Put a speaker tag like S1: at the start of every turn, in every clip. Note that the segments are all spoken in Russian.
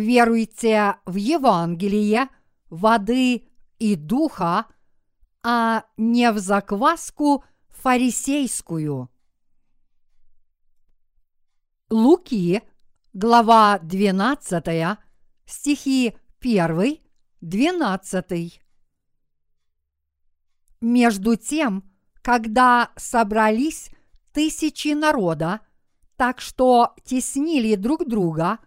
S1: веруйте в Евангелие воды и духа, а не в закваску фарисейскую. Луки, глава 12, стихи 1, 12. Между тем, когда собрались тысячи народа, так что теснили друг друга,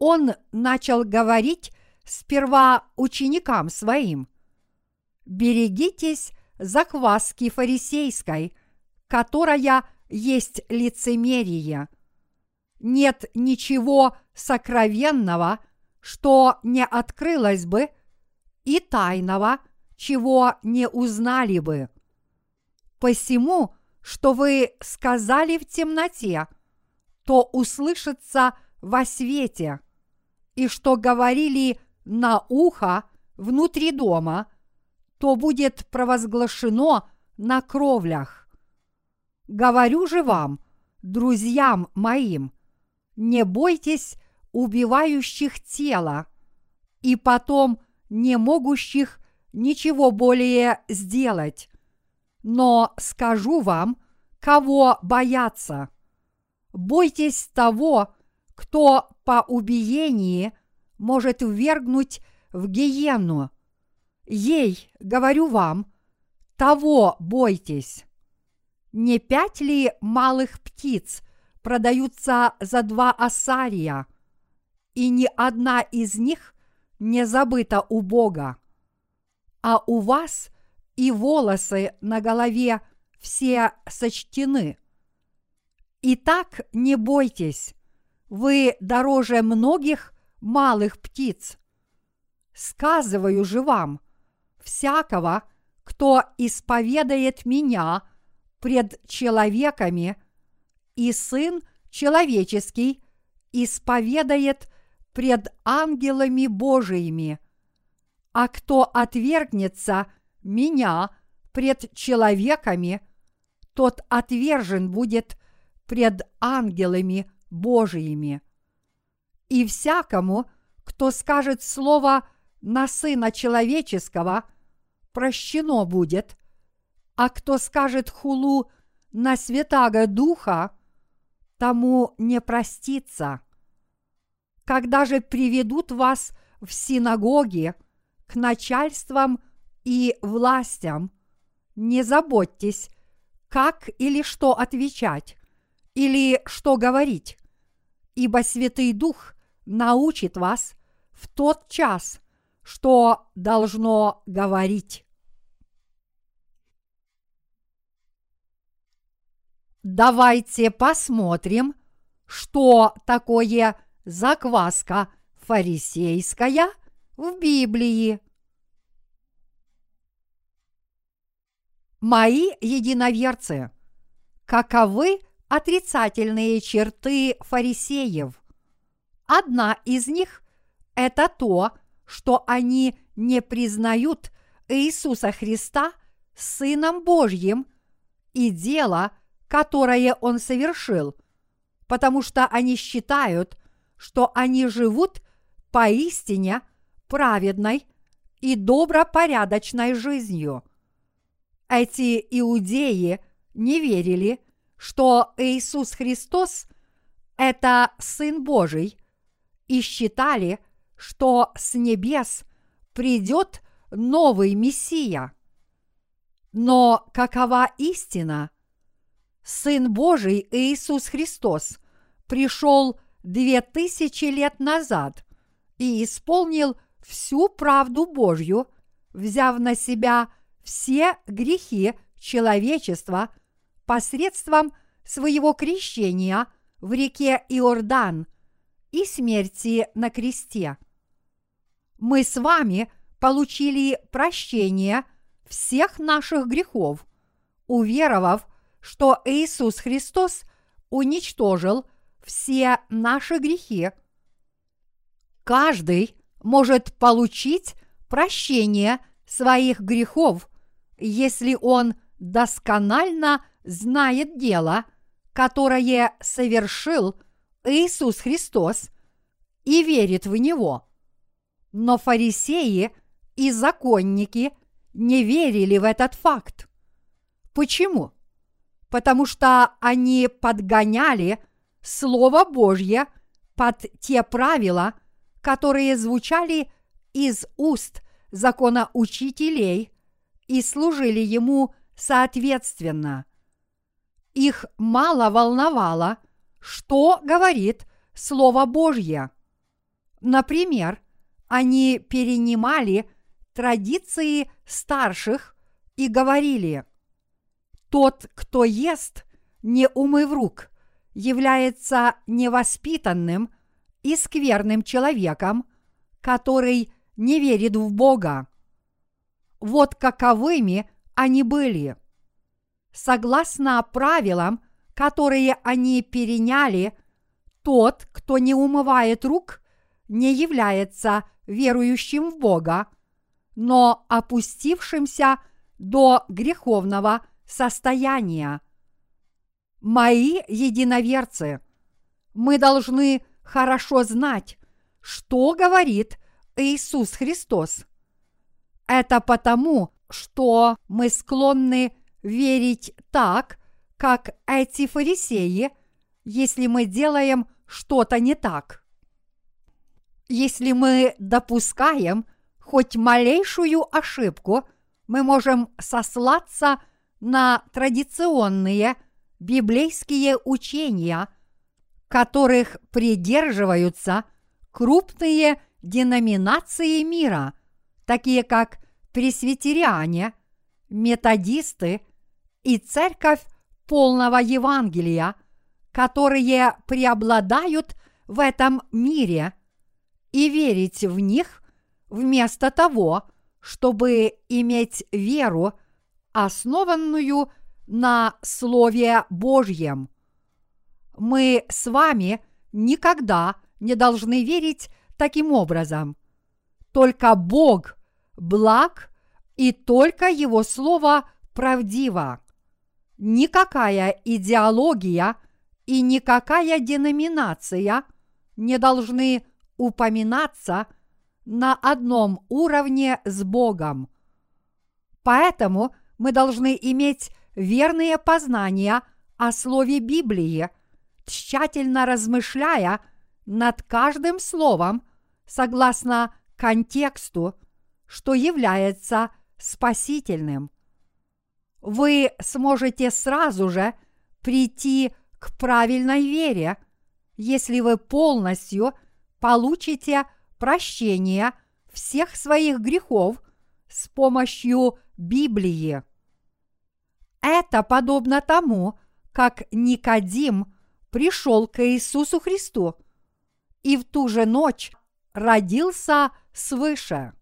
S1: он начал говорить сперва ученикам своим. «Берегитесь закваски фарисейской, которая есть лицемерие. Нет ничего сокровенного, что не открылось бы, и тайного, чего не узнали бы. Посему, что вы сказали в темноте, то услышится во свете, и что говорили на ухо внутри дома, то будет провозглашено на кровлях. Говорю же вам, друзьям моим, не бойтесь убивающих тело и потом не могущих ничего более сделать. Но скажу вам, кого бояться. Бойтесь того, кто по убиении может ввергнуть в гиену. Ей, говорю вам, того бойтесь. Не пять ли малых птиц продаются за два асария, и ни одна из них не забыта у Бога? А у вас и волосы на голове все сочтены. Итак, не бойтесь, вы дороже многих малых птиц. Сказываю же вам, всякого, кто исповедает меня пред человеками, и Сын человеческий исповедает пред ангелами Божиими. А кто отвергнется меня пред человеками, тот отвержен будет пред ангелами Божиими. И всякому, кто скажет слово на Сына Человеческого, прощено будет, а кто скажет хулу на Святаго Духа, тому не простится. Когда же приведут вас в синагоги к начальствам и властям, не заботьтесь, как или что отвечать, или что говорить, ибо Святый Дух научит вас в тот час, что должно говорить. Давайте посмотрим, что такое закваска фарисейская в Библии. Мои единоверцы, каковы отрицательные черты фарисеев. Одна из них – это то, что они не признают Иисуса Христа Сыном Божьим и дело, которое Он совершил, потому что они считают, что они живут поистине праведной и добропорядочной жизнью. Эти иудеи не верили – что Иисус Христос – это Сын Божий, и считали, что с небес придет новый Мессия. Но какова истина? Сын Божий Иисус Христос пришел две тысячи лет назад и исполнил всю правду Божью, взяв на себя все грехи человечества – посредством своего крещения в реке Иордан и смерти на кресте. Мы с вами получили прощение всех наших грехов, уверовав, что Иисус Христос уничтожил все наши грехи. Каждый может получить прощение своих грехов, если он досконально знает дело, которое совершил Иисус Христос, и верит в Него. Но фарисеи и законники не верили в этот факт. Почему? Потому что они подгоняли Слово Божье под те правила, которые звучали из уст законоучителей и служили ему соответственно. Их мало волновало, что говорит Слово Божье. Например, они перенимали традиции старших и говорили, «Тот, кто ест, не умыв рук, является невоспитанным и скверным человеком, который не верит в Бога. Вот каковыми они были. Согласно правилам, которые они переняли, тот, кто не умывает рук, не является верующим в Бога, но опустившимся до греховного состояния. Мои единоверцы, мы должны хорошо знать, что говорит Иисус Христос. Это потому, что мы склонны верить так, как эти фарисеи, если мы делаем что-то не так. Если мы допускаем хоть малейшую ошибку, мы можем сослаться на традиционные библейские учения, которых придерживаются крупные деноминации мира, такие как пресвитериане, методисты и церковь полного Евангелия, которые преобладают в этом мире, и верить в них вместо того, чтобы иметь веру, основанную на Слове Божьем. Мы с вами никогда не должны верить таким образом. Только Бог благ и только Его Слово правдиво. Никакая идеология и никакая деноминация не должны упоминаться на одном уровне с Богом. Поэтому мы должны иметь верные познания о Слове Библии, тщательно размышляя над каждым словом согласно контексту, что является спасительным. Вы сможете сразу же прийти к правильной вере, если вы полностью получите прощение всех своих грехов с помощью Библии. Это подобно тому, как Никодим пришел к Иисусу Христу и в ту же ночь родился свыше.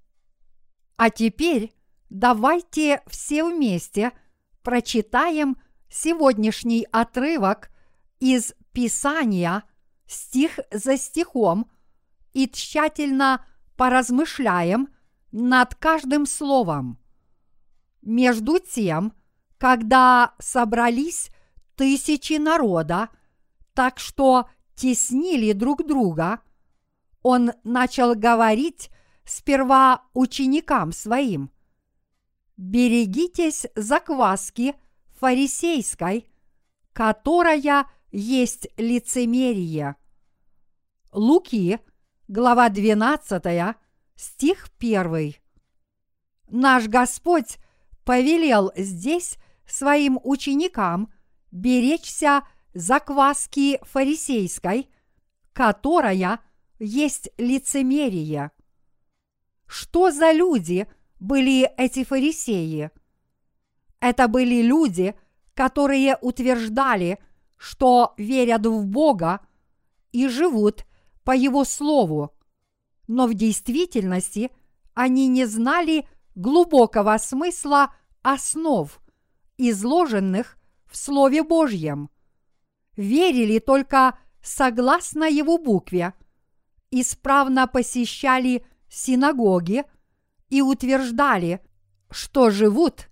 S1: А теперь давайте все вместе прочитаем сегодняшний отрывок из Писания стих за стихом и тщательно поразмышляем над каждым словом. Между тем, когда собрались тысячи народа, так что теснили друг друга, он начал говорить сперва ученикам своим. Берегитесь закваски фарисейской, которая есть лицемерие. Луки, глава 12, стих 1. Наш Господь повелел здесь своим ученикам беречься закваски фарисейской, которая есть лицемерие. Что за люди были эти фарисеи? Это были люди, которые утверждали, что верят в Бога и живут по Его Слову, но в действительности они не знали глубокого смысла основ, изложенных в Слове Божьем. Верили только согласно его букве, исправно посещали синагоги и утверждали, что живут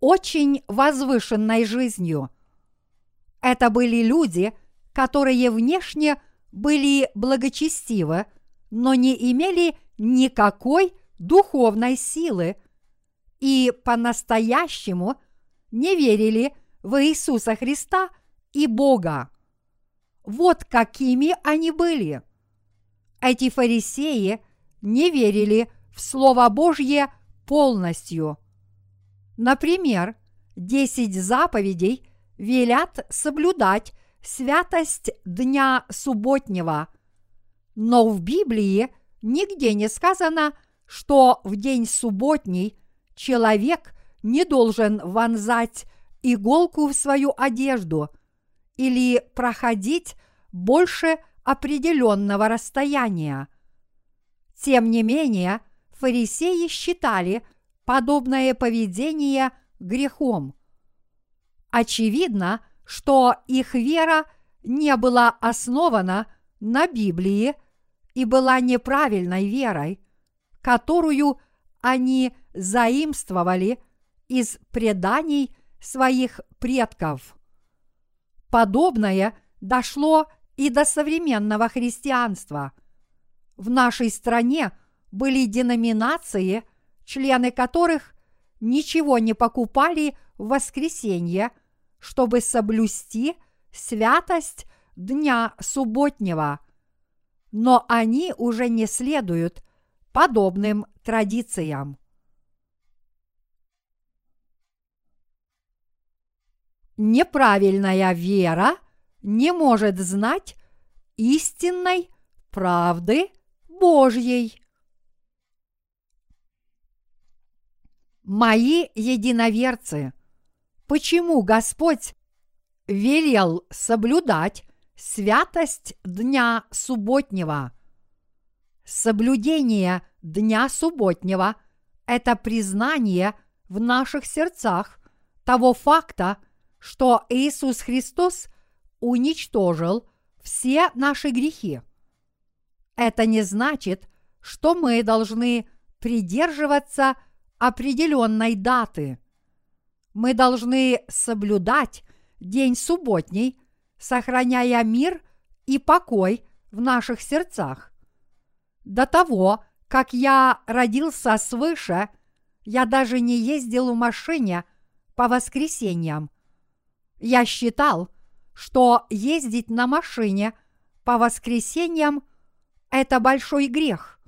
S1: очень возвышенной жизнью. Это были люди, которые внешне были благочестивы, но не имели никакой духовной силы и по-настоящему не верили в Иисуса Христа и Бога. Вот какими они были. Эти фарисеи не верили в Слово Божье полностью. Например, десять заповедей велят соблюдать святость дня субботнего. Но в Библии нигде не сказано, что в день субботний человек не должен вонзать иголку в свою одежду или проходить больше определенного расстояния. Тем не менее, фарисеи считали подобное поведение грехом. Очевидно, что их вера не была основана на Библии и была неправильной верой, которую они заимствовали из преданий своих предков. Подобное дошло и до современного христианства. В нашей стране были деноминации, члены которых ничего не покупали в воскресенье, чтобы соблюсти святость дня субботнего. Но они уже не следуют подобным традициям. Неправильная вера не может знать истинной правды Божьей. Мои единоверцы, почему Господь велел соблюдать святость дня субботнего? Соблюдение дня субботнего – это признание в наших сердцах того факта, что Иисус Христос уничтожил все наши грехи. Это не значит, что мы должны придерживаться определенной даты. Мы должны соблюдать день субботний, сохраняя мир и покой в наших сердцах. До того, как я родился свыше, я даже не ездил в машине по воскресеньям. Я считал, что ездить на машине по воскресеньям – это большой грех,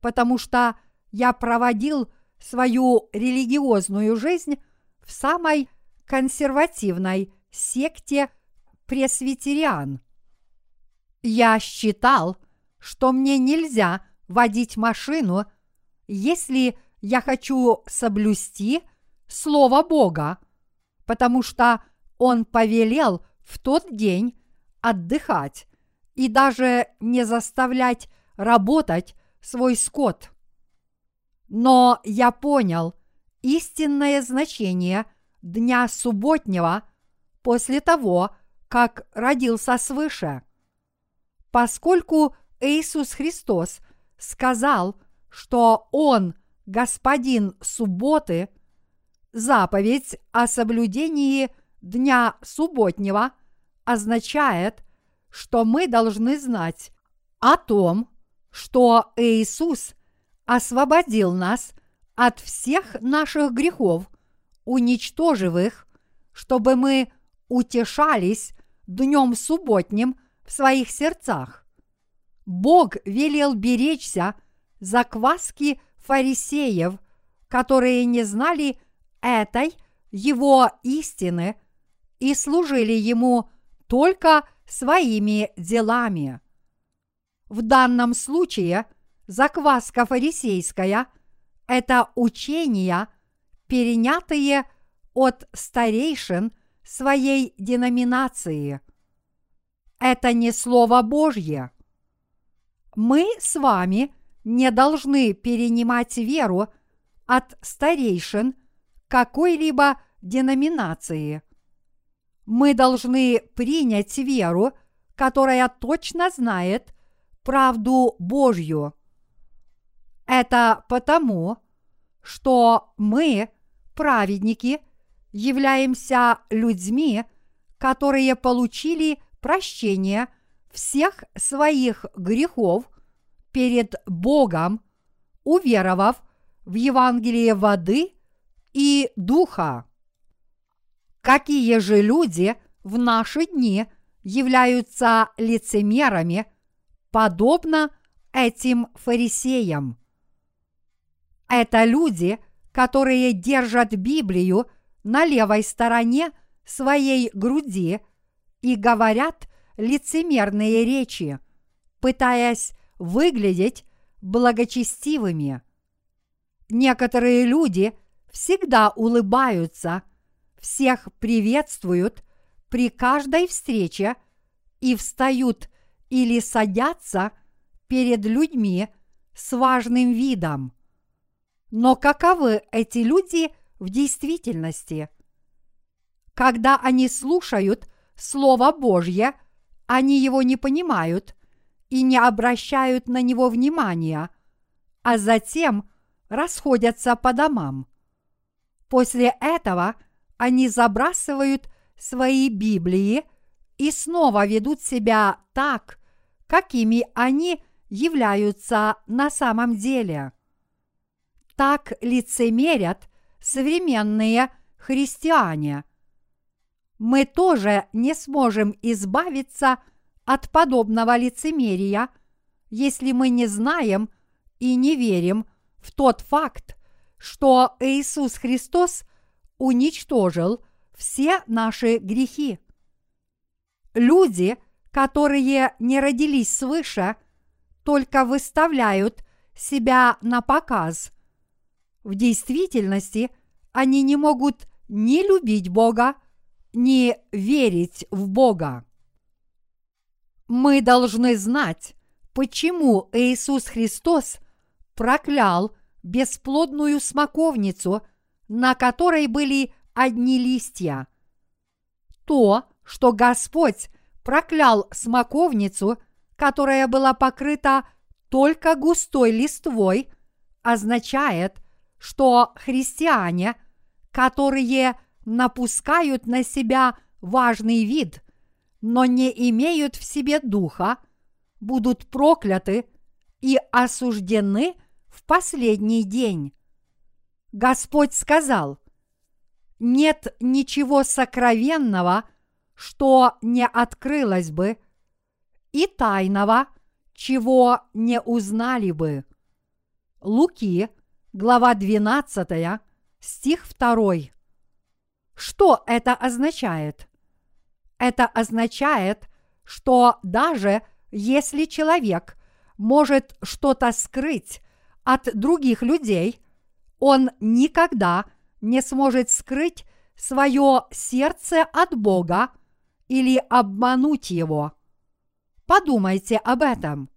S1: потому что я проводил свою религиозную жизнь в самой консервативной секте пресвитериан. Я считал, что мне нельзя водить машину, если я хочу соблюсти Слово Бога, потому что Он повелел в тот день отдыхать и даже не заставлять работать свой скот. Но я понял истинное значение дня субботнего после того, как родился свыше. Поскольку Иисус Христос сказал, что Он господин субботы, заповедь о соблюдении дня субботнего означает, что мы должны знать о том, что Иисус освободил нас от всех наших грехов, уничтожив их, чтобы мы утешались днем субботним в своих сердцах. Бог велел беречься закваски фарисеев, которые не знали этой его истины и служили ему только своими делами. В данном случае закваска фарисейская – это учения, перенятые от старейшин своей деноминации. Это не Слово Божье. Мы с вами не должны перенимать веру от старейшин какой-либо деноминации – мы должны принять веру, которая точно знает правду Божью. Это потому, что мы, праведники, являемся людьми, которые получили прощение всех своих грехов перед Богом, уверовав в Евангелие воды и духа. Какие же люди в наши дни являются лицемерами, подобно этим фарисеям? Это люди, которые держат Библию на левой стороне своей груди и говорят лицемерные речи, пытаясь выглядеть благочестивыми. Некоторые люди всегда улыбаются, всех приветствуют при каждой встрече и встают или садятся перед людьми с важным видом. Но каковы эти люди в действительности? Когда они слушают Слово Божье, они его не понимают и не обращают на него внимания, а затем расходятся по домам. После этого они забрасывают свои Библии и снова ведут себя так, какими они являются на самом деле. Так лицемерят современные христиане. Мы тоже не сможем избавиться от подобного лицемерия, если мы не знаем и не верим в тот факт, что Иисус Христос уничтожил все наши грехи. Люди, которые не родились свыше, только выставляют себя на показ – в действительности они не могут ни любить Бога, ни верить в Бога. Мы должны знать, почему Иисус Христос проклял бесплодную смоковницу, на которой были одни листья. То, что Господь проклял смоковницу, которая была покрыта только густой листвой, означает – что христиане, которые напускают на себя важный вид, но не имеют в себе духа, будут прокляты и осуждены в последний день. Господь сказал, нет ничего сокровенного, что не открылось бы, и тайного, чего не узнали бы. Луки, глава 12, стих 2. Что это означает? Это означает, что даже если человек может что-то скрыть от других людей, он никогда не сможет скрыть свое сердце от Бога или обмануть его. Подумайте об этом.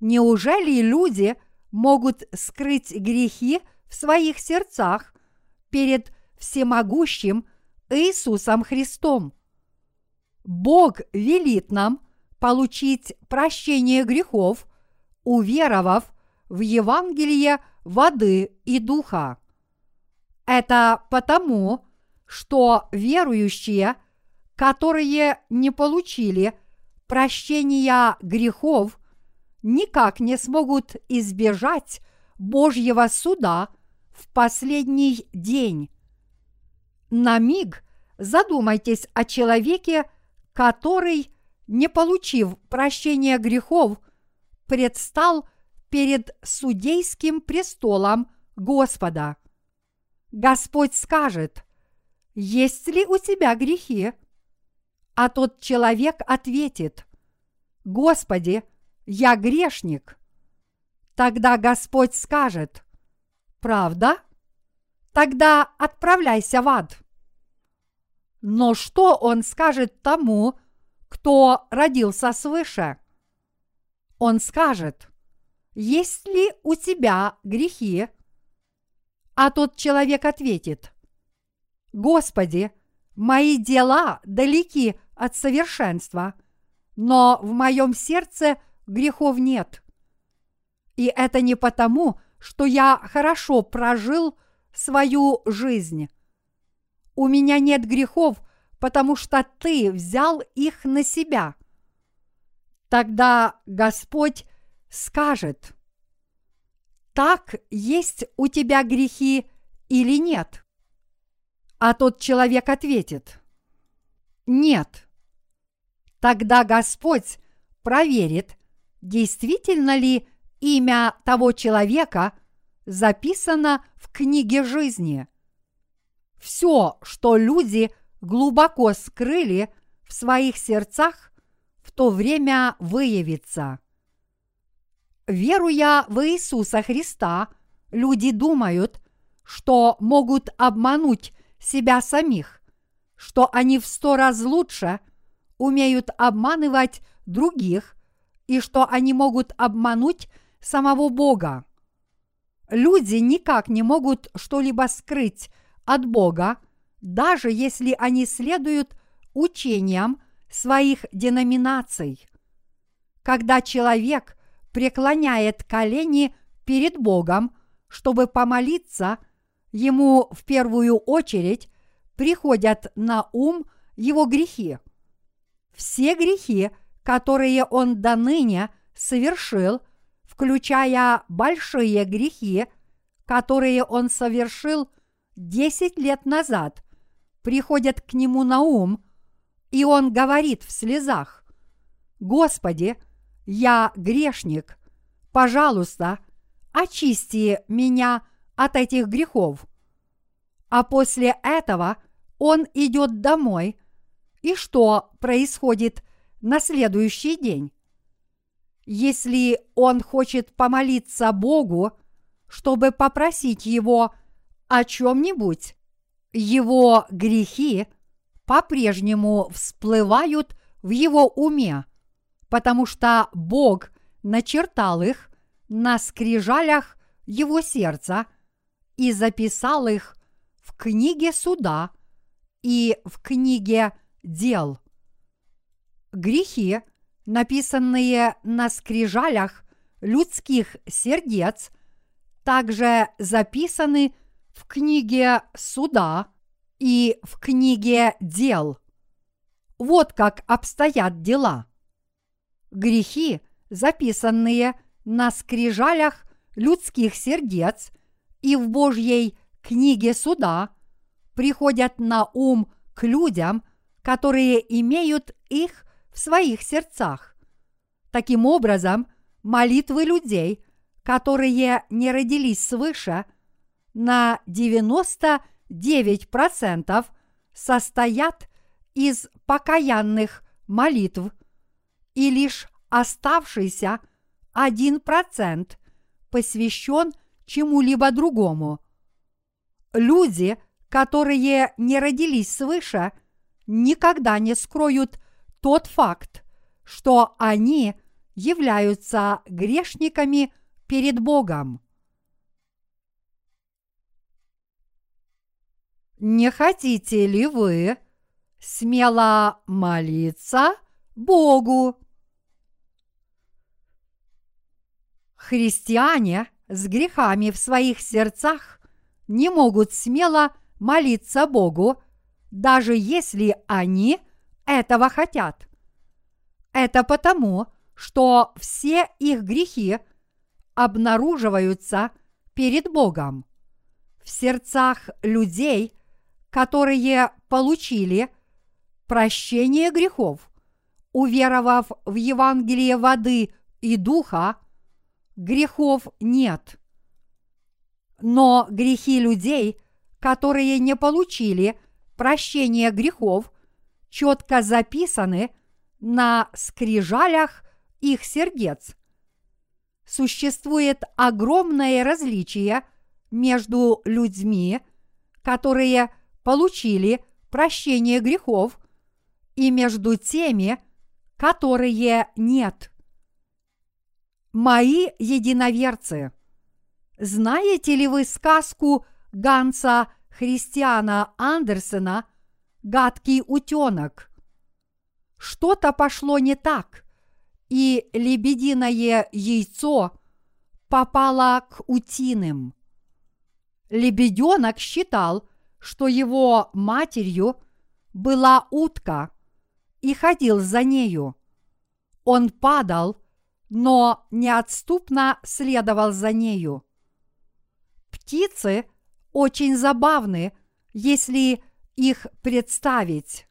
S1: Неужели люди – могут скрыть грехи в своих сердцах перед всемогущим Иисусом Христом. Бог велит нам получить прощение грехов, уверовав в Евангелие воды и духа. Это потому, что верующие, которые не получили прощения грехов никак не смогут избежать Божьего суда в последний день. На миг задумайтесь о человеке, который, не получив прощения грехов, предстал перед судейским престолом Господа. Господь скажет, есть ли у тебя грехи? А тот человек ответит, Господи, я грешник, тогда Господь скажет, правда? Тогда отправляйся в ад. Но что он скажет тому, кто родился свыше? Он скажет, есть ли у тебя грехи? А тот человек ответит, Господи, мои дела далеки от совершенства, но в моем сердце грехов нет. И это не потому, что я хорошо прожил свою жизнь. У меня нет грехов, потому что ты взял их на себя. Тогда Господь скажет, так есть у тебя грехи или нет? А тот человек ответит, нет. Тогда Господь проверит, действительно ли имя того человека записано в книге жизни. Все, что люди глубоко скрыли в своих сердцах, в то время выявится. Веруя в Иисуса Христа, люди думают, что могут обмануть себя самих, что они в сто раз лучше умеют обманывать других и что они могут обмануть самого Бога. Люди никак не могут что-либо скрыть от Бога, даже если они следуют учениям своих деноминаций. Когда человек преклоняет колени перед Богом, чтобы помолиться, ему в первую очередь приходят на ум его грехи. Все грехи, которые он до ныне совершил, включая большие грехи, которые он совершил десять лет назад, приходят к нему на ум, и он говорит в слезах, «Господи, я грешник, пожалуйста, очисти меня от этих грехов». А после этого он идет домой, и что происходит на следующий день? Если он хочет помолиться Богу, чтобы попросить его о чем-нибудь, его грехи по-прежнему всплывают в его уме, потому что Бог начертал их на скрижалях его сердца и записал их в книге суда и в книге дел. Грехи – написанные на скрижалях людских сердец, также записаны в книге суда и в книге дел. Вот как обстоят дела. Грехи, записанные на скрижалях людских сердец и в Божьей книге суда, приходят на ум к людям, которые имеют их своих сердцах. Таким образом, молитвы людей, которые не родились свыше, на 99% состоят из покаянных молитв, и лишь оставшийся 1% посвящен чему-либо другому. Люди, которые не родились свыше, никогда не скроют тот факт, что они являются грешниками перед Богом. Не хотите ли вы смело молиться Богу? Христиане с грехами в своих сердцах не могут смело молиться Богу, даже если они этого хотят. Это потому, что все их грехи обнаруживаются перед Богом. В сердцах людей, которые получили прощение грехов, уверовав в Евангелие воды и духа, грехов нет. Но грехи людей, которые не получили прощение грехов, четко записаны на скрижалях их сердец. Существует огромное различие между людьми, которые получили прощение грехов, и между теми, которые нет. Мои единоверцы, знаете ли вы сказку Ганса Христиана Андерсена – гадкий утенок. Что-то пошло не так, и лебединое яйцо попало к утиным. Лебеденок считал, что его матерью была утка и ходил за нею. Он падал, но неотступно следовал за нею. Птицы очень забавны, если их представить.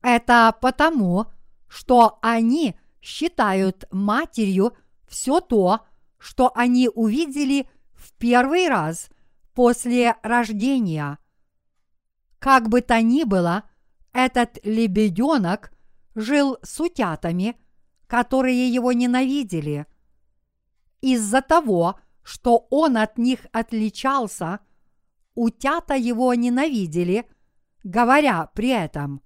S1: Это потому, что они считают матерью все то, что они увидели в первый раз после рождения. Как бы то ни было, этот лебеденок жил с утятами, которые его ненавидели. Из-за того, что он от них отличался, утята его ненавидели, говоря при этом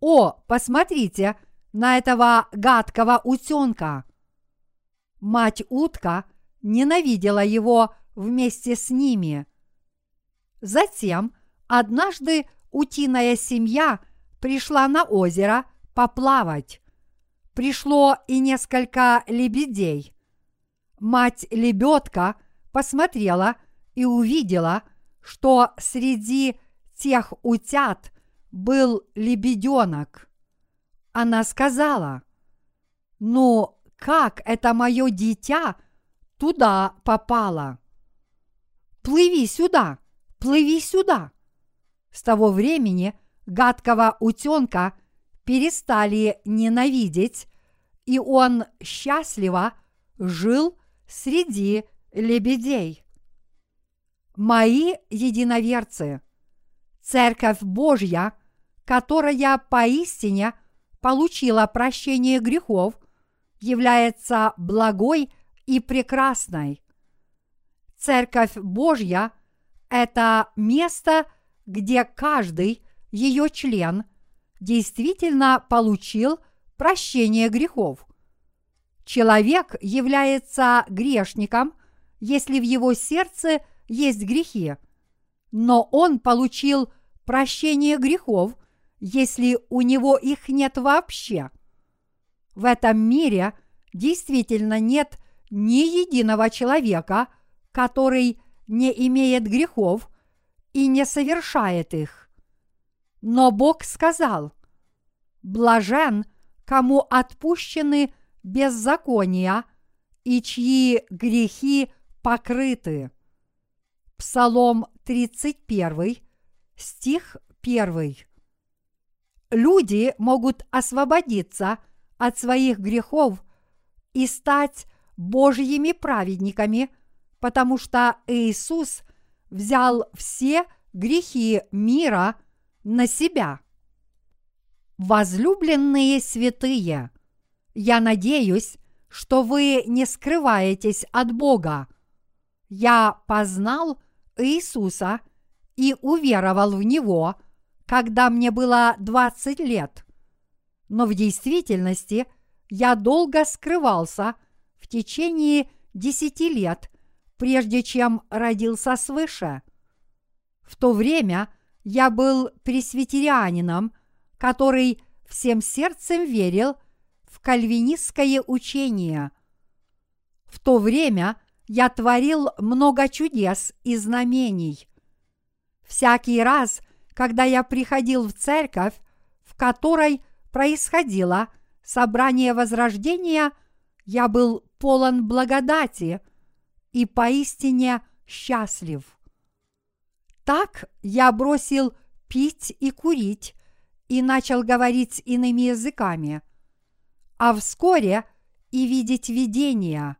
S1: «О, посмотрите на этого гадкого утенка!» Мать-утка ненавидела его вместе с ними. Затем однажды утиная семья пришла на озеро поплавать. Пришло и несколько лебедей. Мать-лебедка посмотрела и увидела, что среди тех утят был лебеденок. Она сказала, «Ну, как это мое дитя туда попало?» «Плыви сюда, плыви сюда!» С того времени гадкого утенка перестали ненавидеть, и он счастливо жил среди лебедей. Мои единоверцы, Церковь Божья, которая поистине получила прощение грехов, является благой и прекрасной. Церковь Божья – это место, где каждый ее член действительно получил прощение грехов. Человек является грешником, если в его сердце есть грехи, но он получил прощение грехов, если у него их нет вообще. В этом мире действительно нет ни единого человека, который не имеет грехов и не совершает их. Но Бог сказал, блажен, кому отпущены беззакония и чьи грехи покрыты. Псалом 31, стих 1. Люди могут освободиться от своих грехов и стать Божьими праведниками, потому что Иисус взял все грехи мира на себя. Возлюбленные святые, я надеюсь, что вы не скрываетесь от Бога. Я познал Иисуса и уверовал в Него, когда мне было 20 лет. Но в действительности я долго скрывался в течение десяти лет, прежде чем родился свыше. В то время я был пресвитерианином, который всем сердцем верил в кальвинистское учение. В то время я творил много чудес и знамений. Всякий раз, когда я приходил в церковь, в которой происходило собрание возрождения, я был полон благодати и поистине счастлив. Так я бросил пить и курить и начал говорить иными языками, а вскоре и видеть видения.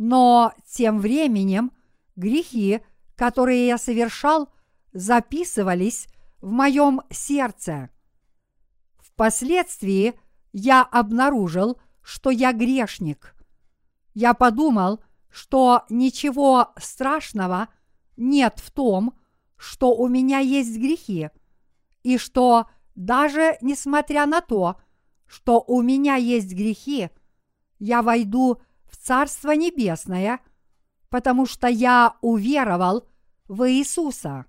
S1: Но тем временем грехи, которые я совершал, записывались в моем сердце. Впоследствии я обнаружил, что я грешник. Я подумал, что ничего страшного нет в том, что у меня есть грехи, и что даже несмотря на то, что у меня есть грехи, я войду в Царство Небесное, потому что я уверовал в Иисуса.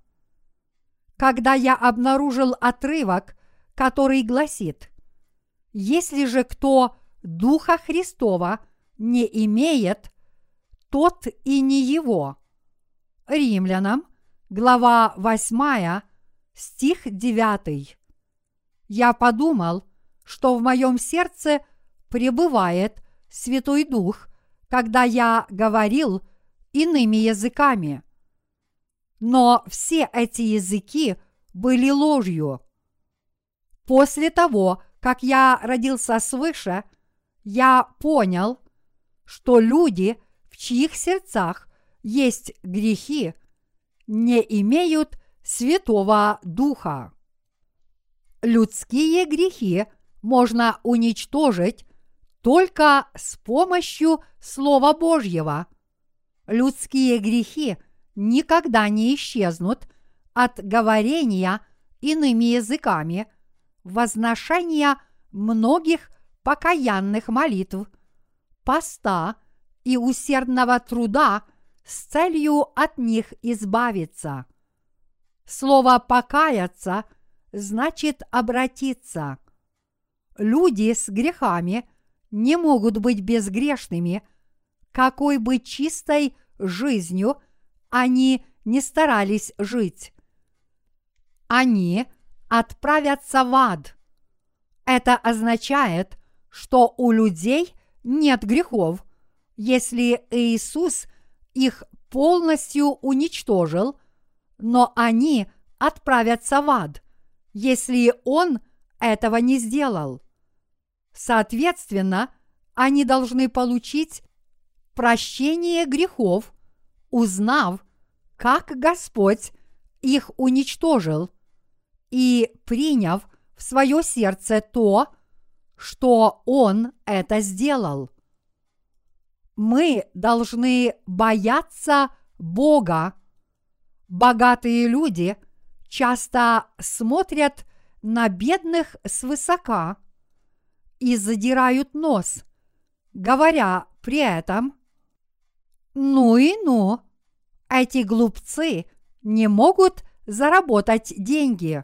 S1: Когда я обнаружил отрывок, который гласит, «Если же кто Духа Христова не имеет, тот и не его». Римлянам, глава 8, стих 9. Я подумал, что в моем сердце пребывает Святой Дух, когда я говорил иными языками. Но все эти языки были ложью. После того, как я родился свыше, я понял, что люди, в чьих сердцах есть грехи, не имеют Святого Духа. Людские грехи можно уничтожить только с помощью Слова Божьего. Людские грехи никогда не исчезнут от говорения иными языками, возношения многих покаянных молитв, поста и усердного труда с целью от них избавиться. Слово «покаяться» значит обратиться. Люди с грехами не могут быть безгрешными, какой бы чистой жизнью они не старались жить. Они отправятся в ад. Это означает, что у людей нет грехов, если Иисус их полностью уничтожил, но они отправятся в ад, если Он этого не сделал. Соответственно, они должны получить прощение грехов, узнав, как Господь их уничтожил, и приняв в свое сердце то, что Он это сделал. Мы должны бояться Бога. Богатые люди часто смотрят на бедных свысока – и задирают нос, говоря при этом «Ну и ну, эти глупцы не могут заработать деньги.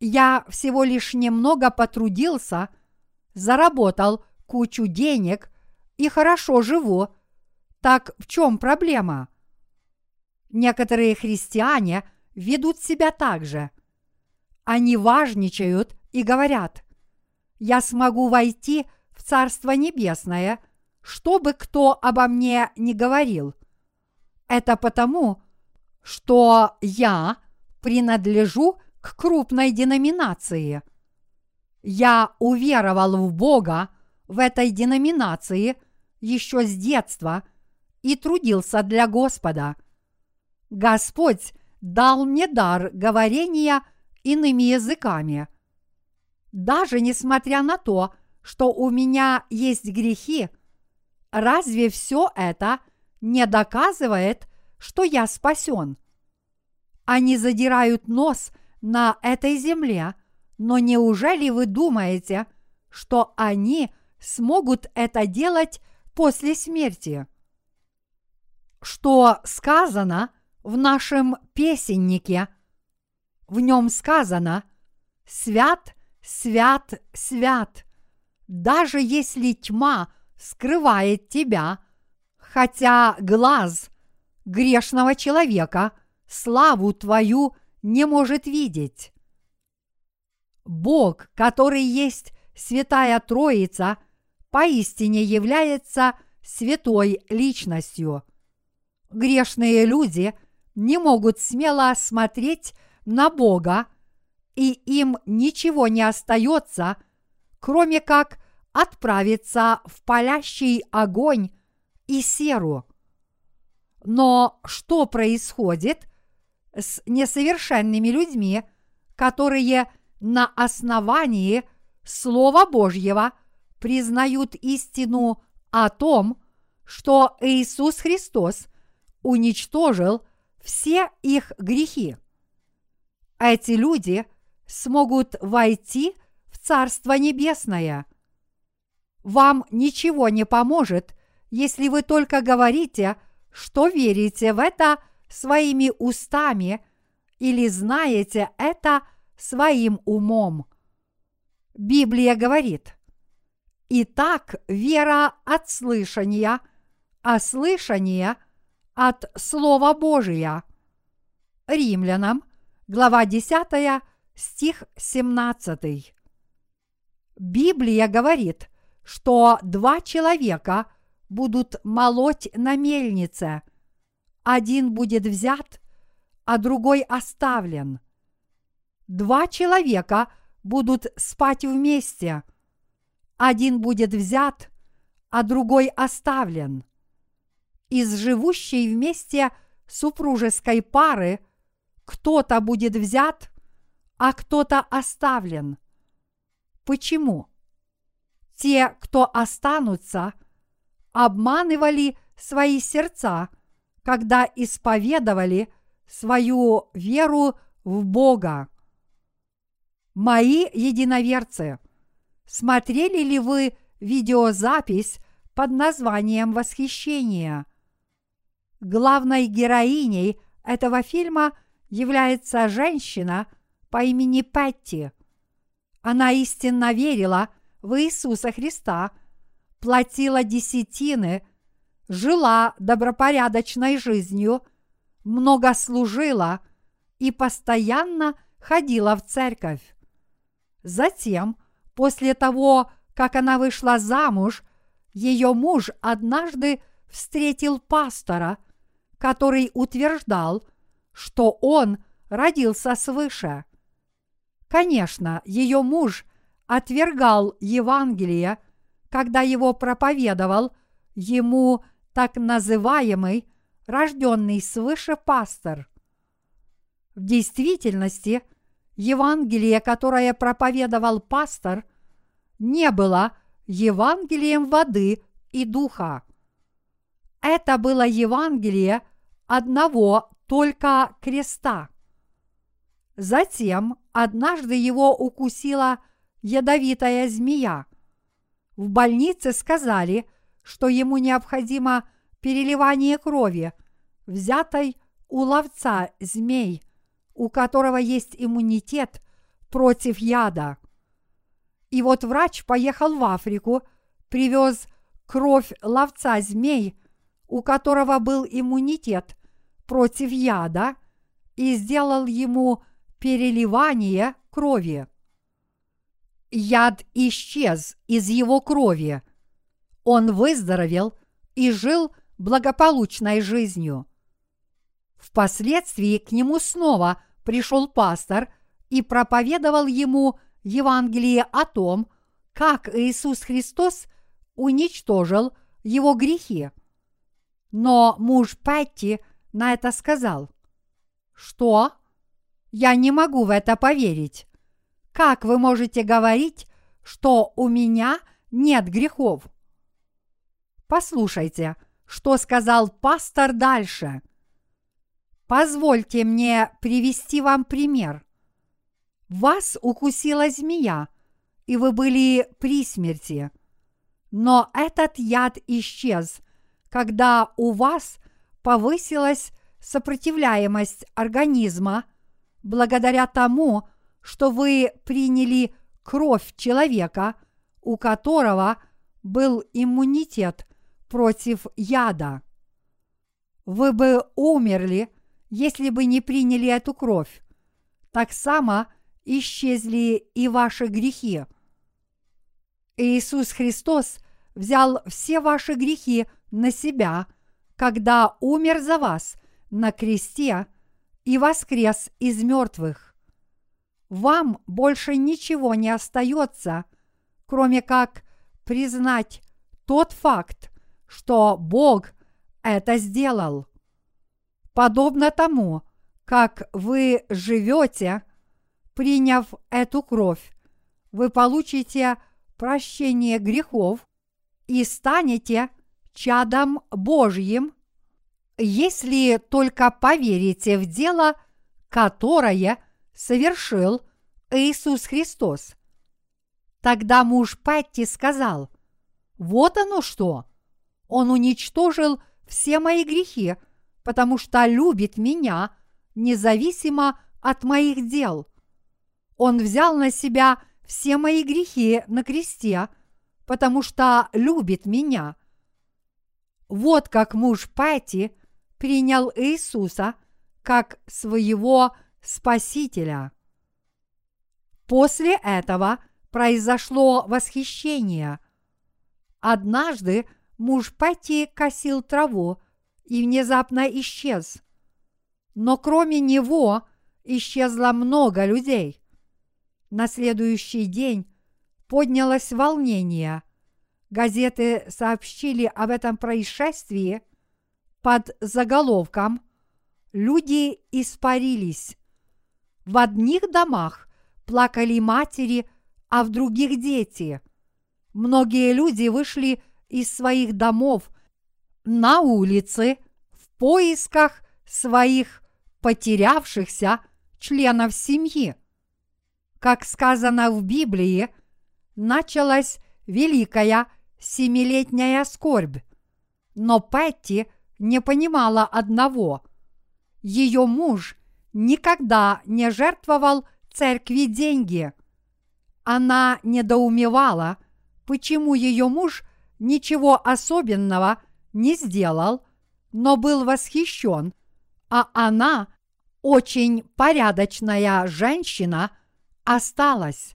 S1: Я всего лишь немного потрудился, заработал кучу денег и хорошо живу. Так в чем проблема? Некоторые христиане ведут себя так же. Они важничают и говорят, я смогу войти в Царство Небесное, что бы кто обо мне ни говорил. Это потому, что я принадлежу к крупной деноминации. Я уверовал в Бога в этой деноминации еще с детства и трудился для Господа. Господь дал мне дар говорения иными языками – даже несмотря на то, что у меня есть грехи, разве все это не доказывает, что я спасен? Они задирают нос на этой земле, но неужели вы думаете, что они смогут это делать после смерти? Что сказано в нашем песеннике? В нем сказано «Свят свят, свят, даже если тьма скрывает тебя, хотя глаз грешного человека славу твою не может видеть. Бог, который есть Святая Троица, поистине является святой личностью. Грешные люди не могут смело смотреть на Бога и им ничего не остается, кроме как отправиться в палящий огонь и серу. Но что происходит с несовершенными людьми, которые на основании Слова Божьего признают истину о том, что Иисус Христос уничтожил все их грехи? Эти люди – смогут войти в Царство Небесное. Вам ничего не поможет, если вы только говорите, что верите в это своими устами или знаете это своим умом. Библия говорит, «Итак, вера от слышания, а слышание от Слова Божия». Римлянам, глава 10, стих 17. Библия говорит, что два человека будут молоть на мельнице. Один будет взят, а другой оставлен. Два человека будут спать вместе. Один будет взят, а другой оставлен. Из живущей вместе супружеской пары кто-то будет взят, а кто-то оставлен. Почему? Те, кто останутся, обманывали свои сердца, когда исповедовали свою веру в Бога. Мои единоверцы, смотрели ли вы видеозапись под названием «Восхищение»? Главной героиней этого фильма является женщина по имени Петти. Она истинно верила в Иисуса Христа, платила десятины, жила добропорядочной жизнью, много служила и постоянно ходила в церковь. Затем, после того, как она вышла замуж, ее муж однажды встретил пастора, который утверждал, что он родился свыше. Конечно, ее муж отвергал Евангелие, когда его проповедовал ему так называемый рожденный свыше пастор. В действительности – Евангелие, которое проповедовал пастор, не было Евангелием воды и духа. Это было Евангелие одного только креста. Затем однажды его укусила ядовитая змея. В больнице сказали, что ему необходимо переливание крови, взятой у ловца змей – у которого есть иммунитет против яда. И вот врач поехал в Африку, привез кровь ловца змей, у которого был иммунитет против яда, и сделал ему переливание крови. Яд исчез из его крови. Он выздоровел и жил благополучной жизнью. Впоследствии к нему снова пришел пастор и проповедовал ему Евангелие о том, как Иисус Христос уничтожил его грехи. Но муж Петти на это сказал, «Что? Я не могу в это поверить. Как вы можете говорить, что у меня нет грехов?» Послушайте, что сказал пастор дальше – Позвольте мне привести вам пример. Вас укусила змея, и вы были при смерти. Но этот яд исчез, когда у вас повысилась сопротивляемость организма благодаря тому, что вы приняли кровь человека, у которого был иммунитет против яда. Вы бы умерли, если бы не приняли эту кровь. Так само исчезли и ваши грехи. Иисус Христос взял все ваши грехи на себя, когда умер за вас на кресте и воскрес из мертвых. Вам больше ничего не остается, кроме как признать тот факт, что Бог это сделал подобно тому, как вы живете, приняв эту кровь, вы получите прощение грехов и станете чадом Божьим, если только поверите в дело, которое совершил Иисус Христос. Тогда муж Петти сказал, вот оно что, он уничтожил все мои грехи потому что любит меня независимо от моих дел. Он взял на себя все мои грехи на кресте, потому что любит меня. Вот как муж Пэти принял Иисуса как своего Спасителя. После этого произошло восхищение. Однажды муж Пати косил траву и внезапно исчез. Но кроме него исчезло много людей. На следующий день поднялось волнение. Газеты сообщили об этом происшествии под заголовком «Люди испарились». В одних домах плакали матери, а в других дети. Многие люди вышли из своих домов на улицы в поисках своих потерявшихся членов семьи. Как сказано в Библии, началась великая семилетняя скорбь. Но Петти не понимала одного. Ее муж никогда не жертвовал церкви деньги. Она недоумевала, почему ее муж ничего особенного не сделал, но был восхищен, а она, очень порядочная женщина, осталась.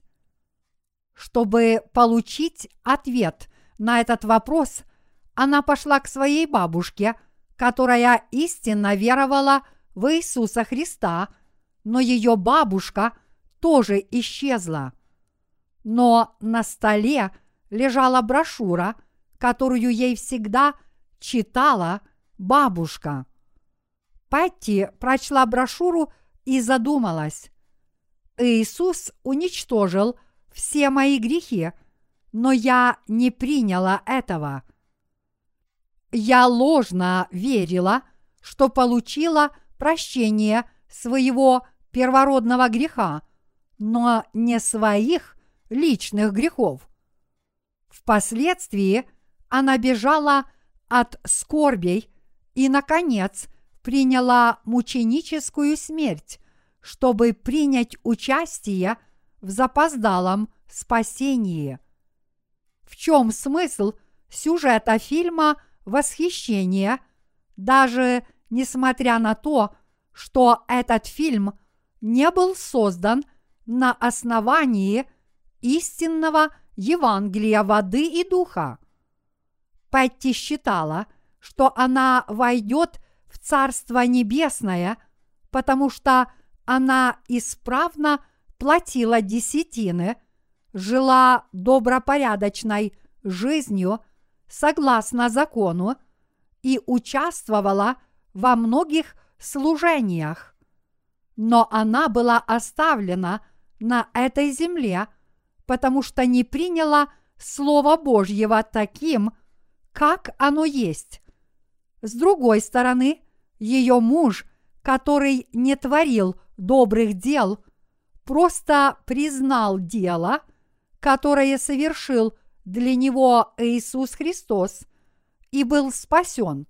S1: Чтобы получить ответ на этот вопрос, она пошла к своей бабушке, которая истинно веровала в Иисуса Христа, но ее бабушка тоже исчезла. Но на столе лежала брошюра, которую ей всегда читала бабушка. Петти прочла брошюру и задумалась. Иисус уничтожил все мои грехи, но я не приняла этого. Я ложно верила, что получила прощение своего первородного греха, но не своих личных грехов. Впоследствии она бежала от скорбей и, наконец, приняла мученическую смерть, чтобы принять участие в запоздалом спасении. В чем смысл сюжета фильма «Восхищение», даже несмотря на то, что этот фильм не был создан на основании истинного Евангелия воды и духа. Петти считала, что она войдет в Царство Небесное, потому что она исправно платила десятины, жила добропорядочной жизнью согласно закону и участвовала во многих служениях. Но она была оставлена на этой земле, потому что не приняла Слово Божьего таким, как оно есть. С другой стороны, ее муж, который не творил добрых дел, просто признал дело, которое совершил для него Иисус Христос и был спасен.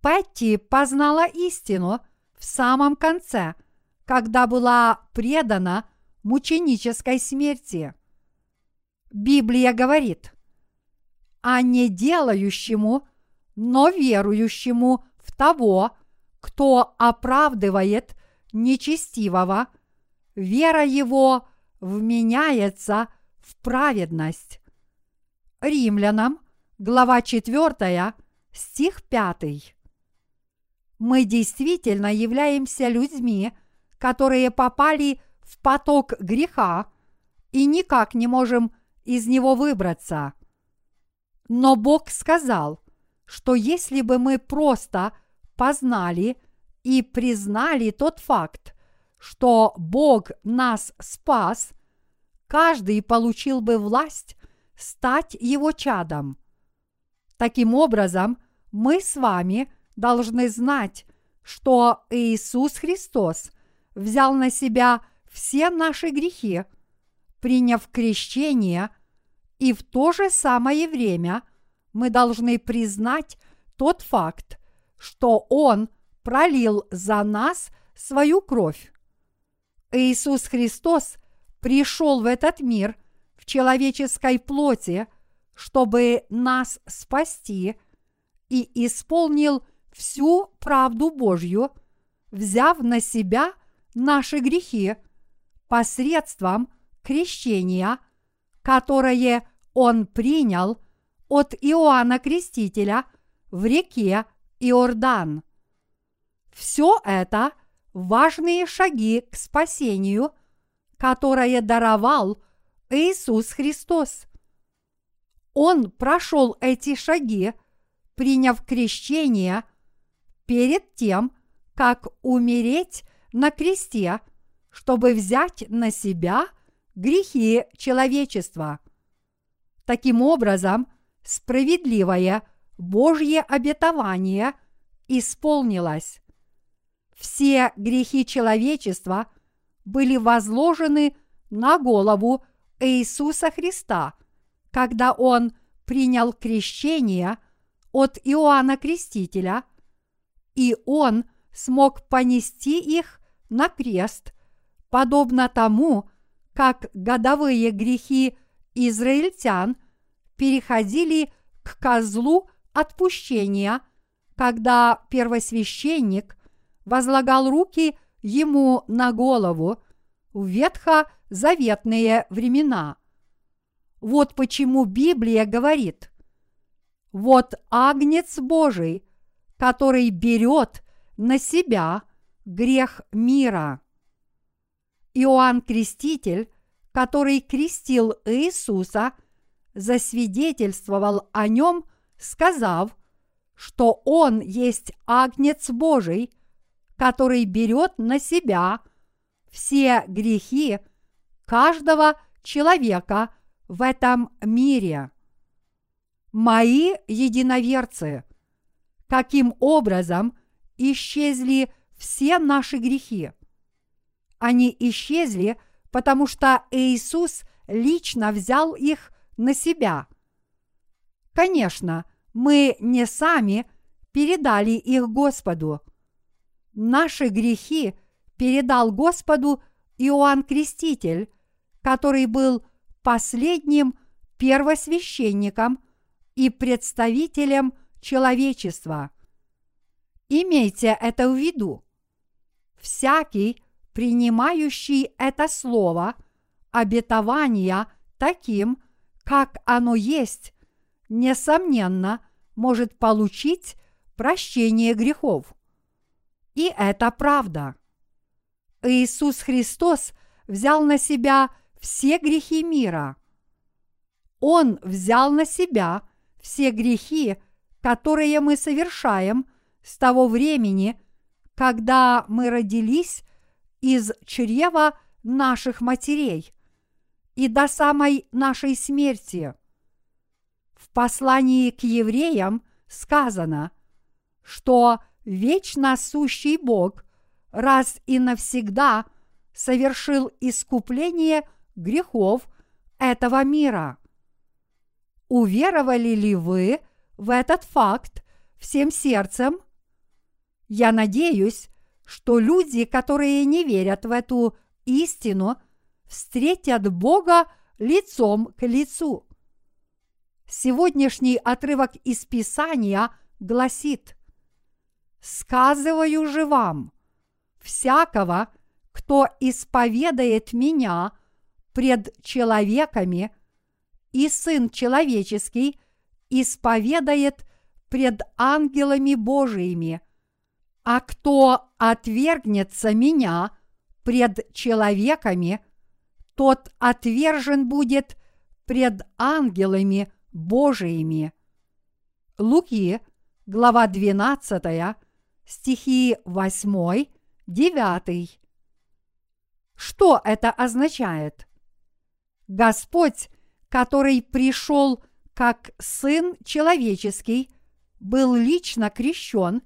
S1: Петти познала истину в самом конце, когда была предана мученической смерти. Библия говорит, а не делающему, но верующему в того, кто оправдывает нечестивого, вера его вменяется в праведность. Римлянам, глава 4, стих 5. Мы действительно являемся людьми, которые попали в поток греха и никак не можем из него выбраться. Но Бог сказал, что если бы мы просто познали и признали тот факт, что Бог нас спас, каждый получил бы власть стать его чадом. Таким образом, мы с вами должны знать, что Иисус Христос взял на себя все наши грехи, приняв крещение, и в то же самое время мы должны признать тот факт, что Он пролил за нас свою кровь. Иисус Христос пришел в этот мир в человеческой плоти, чтобы нас спасти, и исполнил всю правду Божью, взяв на себя наши грехи посредством крещения, которое Он принял от Иоанна Крестителя в реке Иордан. Все это важные шаги к спасению, которое даровал Иисус Христос. Он прошел эти шаги, приняв крещение перед тем, как умереть на кресте, чтобы взять на себя грехи человечества. Таким образом, справедливое Божье обетование исполнилось. Все грехи человечества были возложены на голову Иисуса Христа, когда Он принял крещение от Иоанна Крестителя, и Он смог понести их на крест, подобно тому, как годовые грехи израильтян переходили к козлу отпущения, когда первосвященник возлагал руки ему на голову в ветхозаветные времена. Вот почему Библия говорит, вот агнец Божий, который берет на себя грех мира. Иоанн Креститель, который крестил Иисуса, засвидетельствовал о нем, сказав, что он есть агнец Божий, который берет на себя все грехи каждого человека в этом мире. Мои единоверцы, каким образом исчезли все наши грехи? Они исчезли, потому что Иисус лично взял их на себя. Конечно, мы не сами передали их Господу. Наши грехи передал Господу Иоанн Креститель, который был последним первосвященником и представителем человечества. Имейте это в виду. Всякий, принимающий это слово, обетование таким, как оно есть, несомненно, может получить прощение грехов. И это правда. Иисус Христос взял на себя все грехи мира. Он взял на себя все грехи, которые мы совершаем с того времени, когда мы родились из чрева наших матерей и до самой нашей смерти. В послании к евреям сказано, что вечно сущий Бог раз и навсегда совершил искупление грехов этого мира. Уверовали ли вы в этот факт всем сердцем? Я надеюсь, что люди, которые не верят в эту истину, встретят Бога лицом к лицу. Сегодняшний отрывок из Писания гласит «Сказываю же вам, всякого, кто исповедает меня пред человеками, и Сын Человеческий исповедает пред ангелами Божиими, а кто отвергнется меня пред человеками, тот отвержен будет пред ангелами Божиими. Луки, глава 12, стихи 8, 9. Что это означает? Господь, который пришел как Сын Человеческий, был лично крещен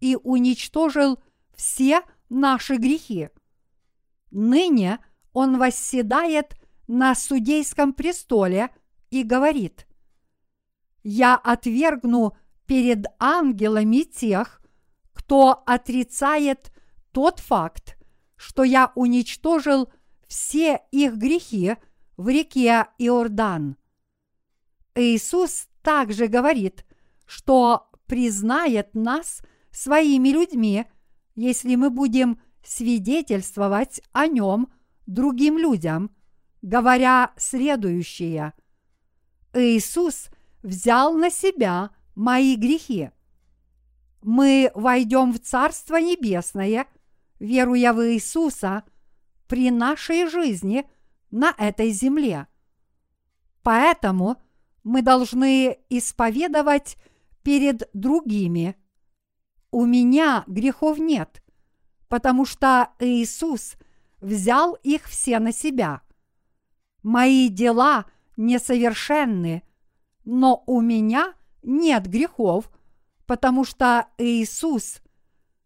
S1: и уничтожил все наши грехи. Ныне Он восседает на судейском престоле и говорит, «Я отвергну перед ангелами тех, кто отрицает тот факт, что я уничтожил все их грехи в реке Иордан. Иисус также говорит, что признает нас своими людьми, если мы будем свидетельствовать о нем другим людям, говоря следующее. Иисус взял на себя мои грехи. Мы войдем в Царство Небесное, веруя в Иисуса, при нашей жизни на этой земле. Поэтому мы должны исповедовать перед другими. У меня грехов нет, потому что Иисус взял их все на себя. Мои дела несовершенны, но у меня нет грехов, потому что Иисус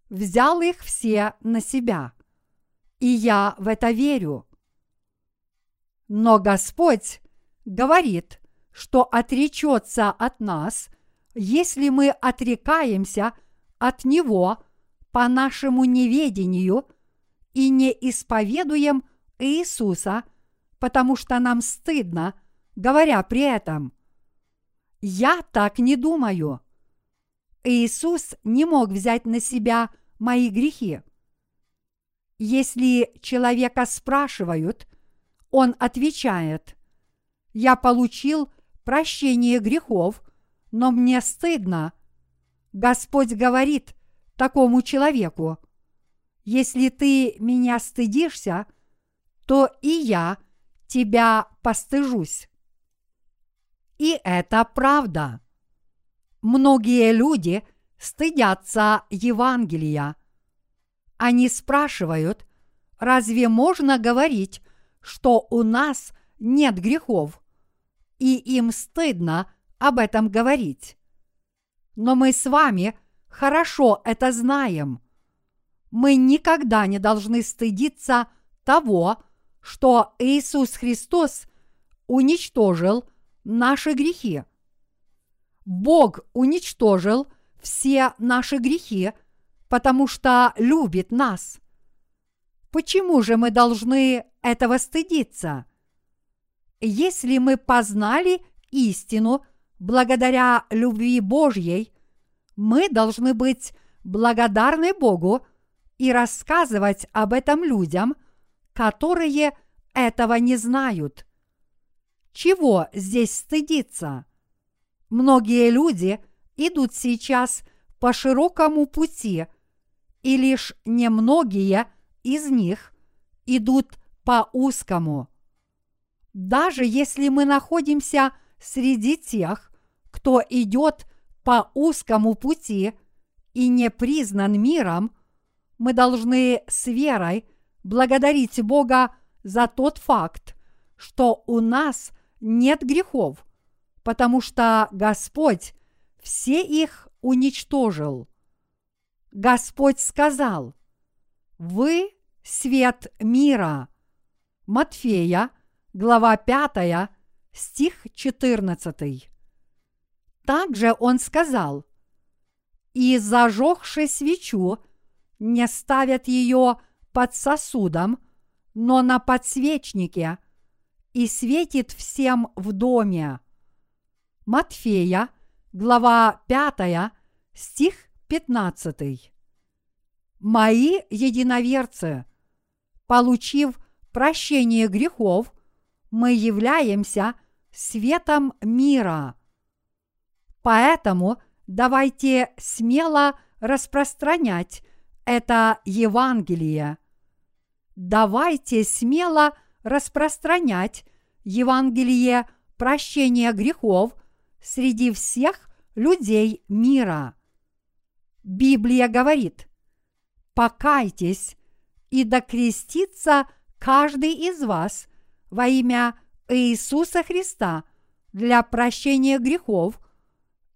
S1: взял их все на себя. И я в это верю. Но Господь говорит, что отречется от нас, если мы отрекаемся от Него по нашему неведению и не исповедуем Иисуса, потому что нам стыдно, говоря при этом. Я так не думаю. Иисус не мог взять на себя мои грехи. Если человека спрашивают, он отвечает, «Я получил прощение грехов, но мне стыдно». Господь говорит такому человеку, «Если ты меня стыдишься, то и я тебя постыжусь». И это правда. Многие люди стыдятся Евангелия. Они спрашивают, разве можно говорить, что у нас нет грехов, и им стыдно об этом говорить. Но мы с вами хорошо это знаем. Мы никогда не должны стыдиться того, что Иисус Христос уничтожил наши грехи. Бог уничтожил все наши грехи, потому что любит нас. Почему же мы должны этого стыдиться? Если мы познали истину благодаря любви Божьей, мы должны быть благодарны Богу и рассказывать об этом людям, которые этого не знают. Чего здесь стыдиться? Многие люди идут сейчас по широкому пути, и лишь немногие из них идут по узкому. Даже если мы находимся среди тех, кто идет по узкому пути и не признан миром, мы должны с верой благодарить Бога за тот факт, что у нас нет грехов, потому что Господь все их уничтожил. Господь сказал, «Вы – свет мира». Матфея, глава 5, стих 14. Также он сказал, «И зажегши свечу, не ставят ее под сосудом, но на подсвечнике, и светит всем в доме». Матфея, глава 5, стих 15. Мои единоверцы, получив прощение грехов, мы являемся светом мира. Поэтому давайте смело распространять это Евангелие. Давайте смело распространять Евангелие прощения грехов – среди всех людей мира. Библия говорит, покайтесь и докрестится каждый из вас во имя Иисуса Христа для прощения грехов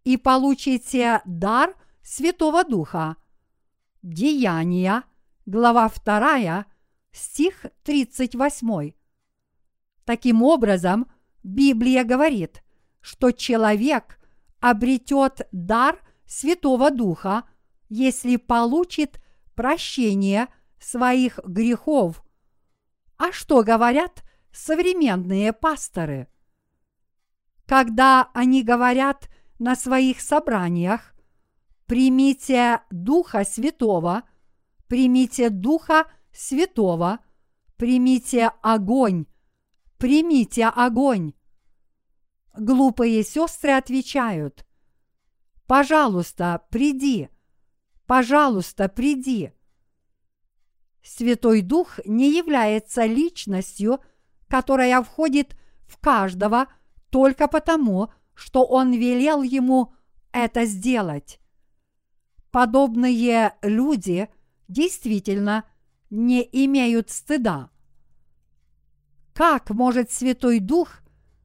S1: и получите дар Святого Духа. Деяния, глава 2, стих 38. Таким образом, Библия говорит, что человек обретет дар Святого Духа, если получит прощение своих грехов. А что говорят современные пасторы? Когда они говорят на своих собраниях, примите Духа Святого, примите Духа Святого, примите огонь, примите огонь Глупые сестры отвечают, «Пожалуйста, приди, пожалуйста, приди». Святой Дух не является личностью, которая входит в каждого только потому, что Он велел ему это сделать. Подобные люди действительно не имеют стыда. Как может Святой Дух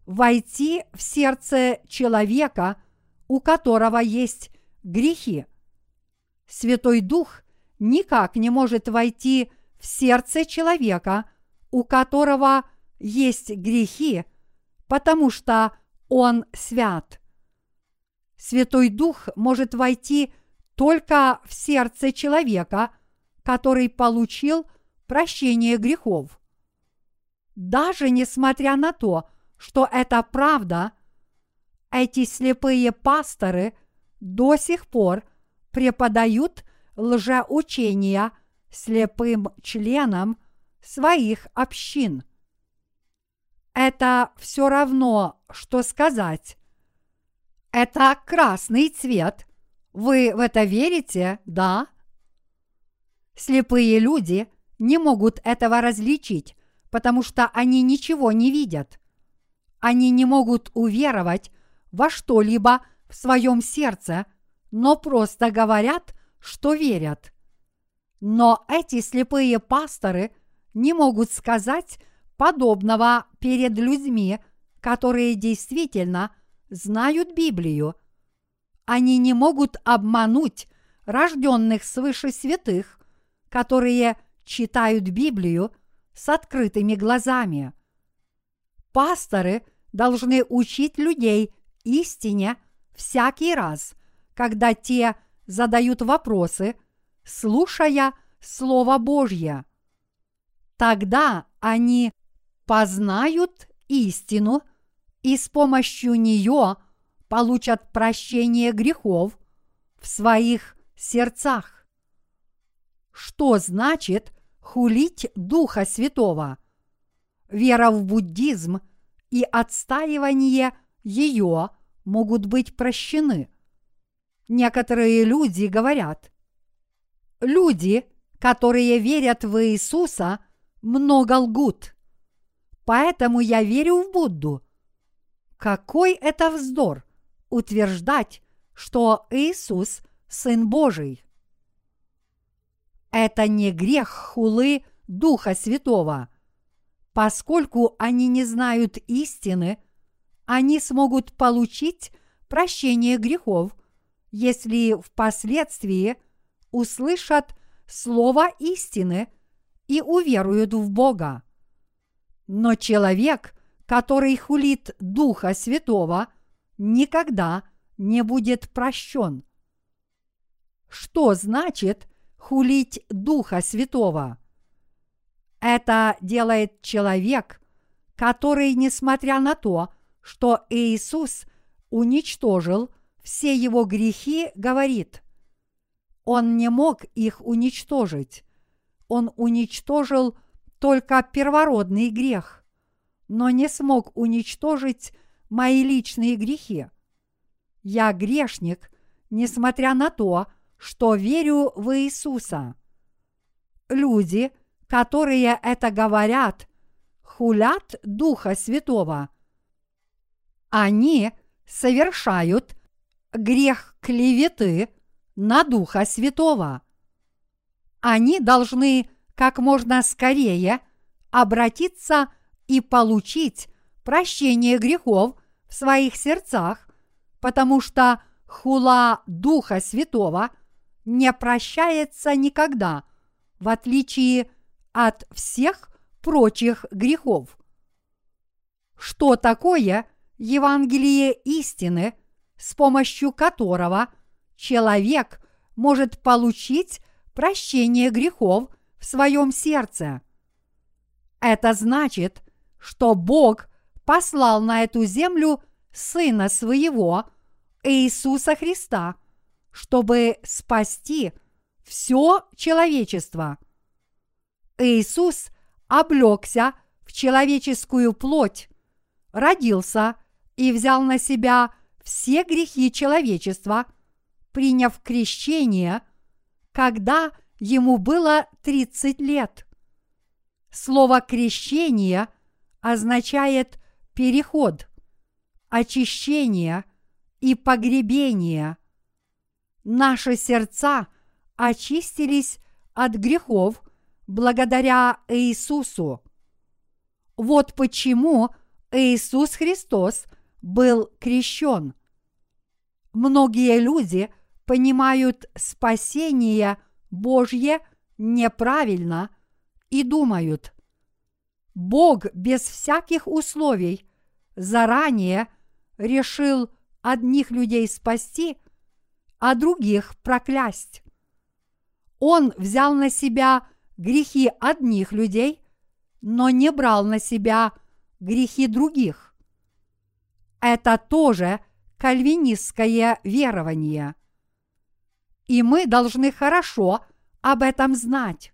S1: войти в сердце человека, у которого есть грехи? Святой Дух никак не может войти в сердце человека, у которого есть грехи, потому что он свят. Святой Дух может войти только в сердце человека, который получил прощение грехов. Даже несмотря на то, что это правда, эти слепые пасторы до сих пор преподают лжеучения слепым членам своих общин. Это все равно, что сказать. Это красный цвет. Вы в это верите, да? Слепые люди не могут этого различить, потому что они ничего не видят. Они не могут уверовать во что-либо в своем сердце, но просто говорят, что верят. Но эти слепые пасторы не могут сказать подобного перед людьми, которые действительно знают Библию. Они не могут обмануть рожденных свыше святых, которые читают Библию с открытыми глазами. Пасторы должны учить людей истине всякий раз, когда те задают вопросы, слушая Слово Божье. Тогда они познают истину и с помощью нее получат прощение грехов в своих сердцах. Что значит хулить Духа Святого? Вера в буддизм и отстаивание ее могут быть прощены. Некоторые люди говорят, люди, которые верят в Иисуса, много лгут. Поэтому я верю в Будду. Какой это вздор утверждать, что Иисус – Сын Божий. Это не грех хулы Духа Святого. Поскольку они не знают истины, они смогут получить прощение грехов, если впоследствии услышат слово истины и уверуют в Бога. Но человек, который хулит Духа Святого, никогда не будет прощен. Что значит хулить Духа Святого? Это делает человек, который, несмотря на то, что Иисус уничтожил все его грехи, говорит, Он не мог их уничтожить. Он уничтожил только первородный грех, но не смог уничтожить мои личные грехи. Я грешник, несмотря на то, что верю в Иисуса. Люди, которые это говорят, хулят Духа Святого. Они совершают грех клеветы на Духа Святого. Они должны как можно скорее обратиться и получить прощение грехов в своих сердцах, потому что хула Духа Святого не прощается никогда, в отличие от всех прочих грехов. Что такое Евангелие истины, с помощью которого человек может получить прощение грехов в своем сердце? Это значит, что Бог послал на эту землю Сына Своего, Иисуса Христа, чтобы спасти все человечество. Иисус облегся в человеческую плоть, родился и взял на себя все грехи человечества, приняв крещение, когда ему было 30 лет. Слово «крещение» означает переход, очищение и погребение. Наши сердца очистились от грехов благодаря Иисусу. Вот почему Иисус Христос был крещен. Многие люди понимают спасение Божье неправильно и думают, Бог без всяких условий заранее решил одних людей спасти, а других проклясть. Он взял на себя грехи одних людей, но не брал на себя грехи других. Это тоже кальвинистское верование. И мы должны хорошо об этом знать.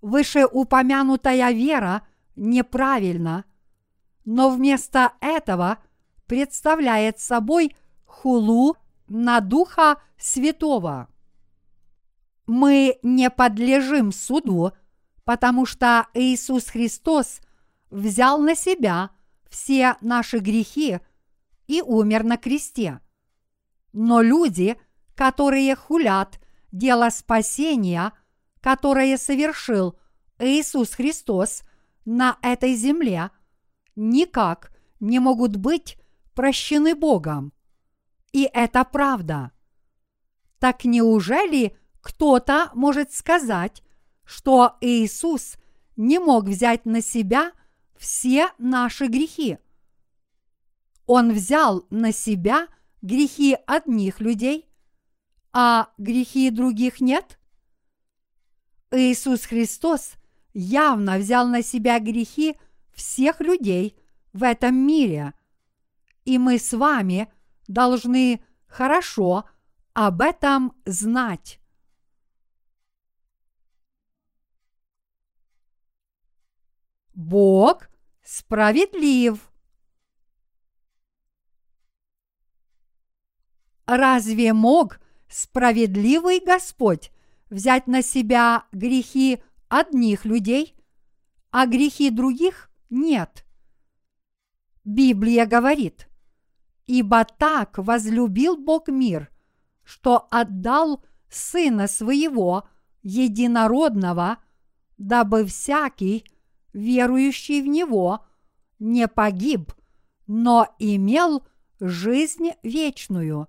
S1: Вышеупомянутая вера неправильна, но вместо этого представляет собой хулу на Духа Святого. Мы не подлежим суду, потому что Иисус Христос взял на себя все наши грехи и умер на кресте. Но люди, которые хулят дело спасения – которое совершил Иисус Христос на этой земле, никак не могут быть прощены Богом. И это правда. Так неужели кто-то может сказать, что Иисус не мог взять на себя все наши грехи? Он взял на себя грехи одних людей, а грехи других нет? Иисус Христос явно взял на себя грехи всех людей в этом мире, и мы с вами должны хорошо об этом знать. Бог справедлив. Разве мог справедливый Господь взять на себя грехи одних людей, а грехи других нет. Библия говорит, «Ибо так возлюбил Бог мир, что отдал Сына Своего Единородного, дабы всякий, верующий в Него, не погиб, но имел жизнь вечную».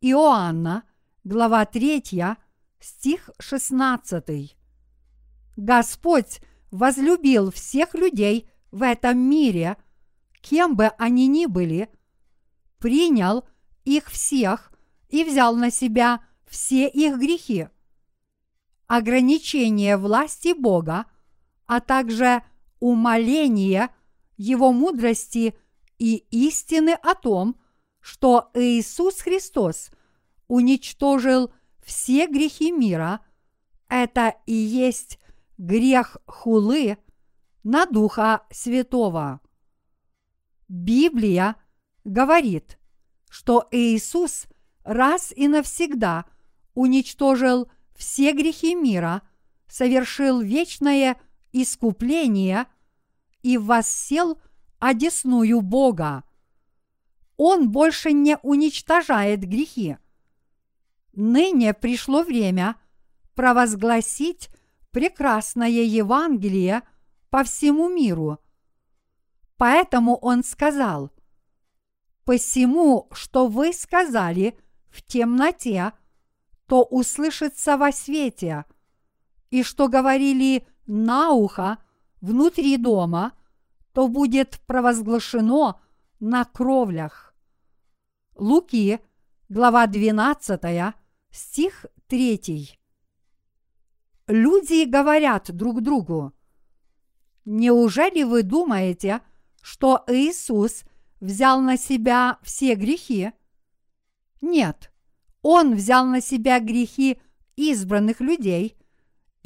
S1: Иоанна, глава 3, стих 16. Господь возлюбил всех людей в этом мире, кем бы они ни были, принял их всех и взял на себя все их грехи. Ограничение власти Бога, а также умоление Его мудрости и истины о том, что Иисус Христос уничтожил все грехи мира – это и есть грех хулы на Духа Святого. Библия говорит, что Иисус раз и навсегда уничтожил все грехи мира, совершил вечное искупление и воссел одесную Бога. Он больше не уничтожает грехи – ныне пришло время провозгласить прекрасное Евангелие по всему миру. Поэтому он сказал, «Посему, что вы сказали в темноте, то услышится во свете, и что говорили на ухо внутри дома, то будет провозглашено на кровлях». Луки, глава 12, Стих третий. Люди говорят друг другу, Неужели вы думаете, что Иисус взял на себя все грехи? Нет, Он взял на себя грехи избранных людей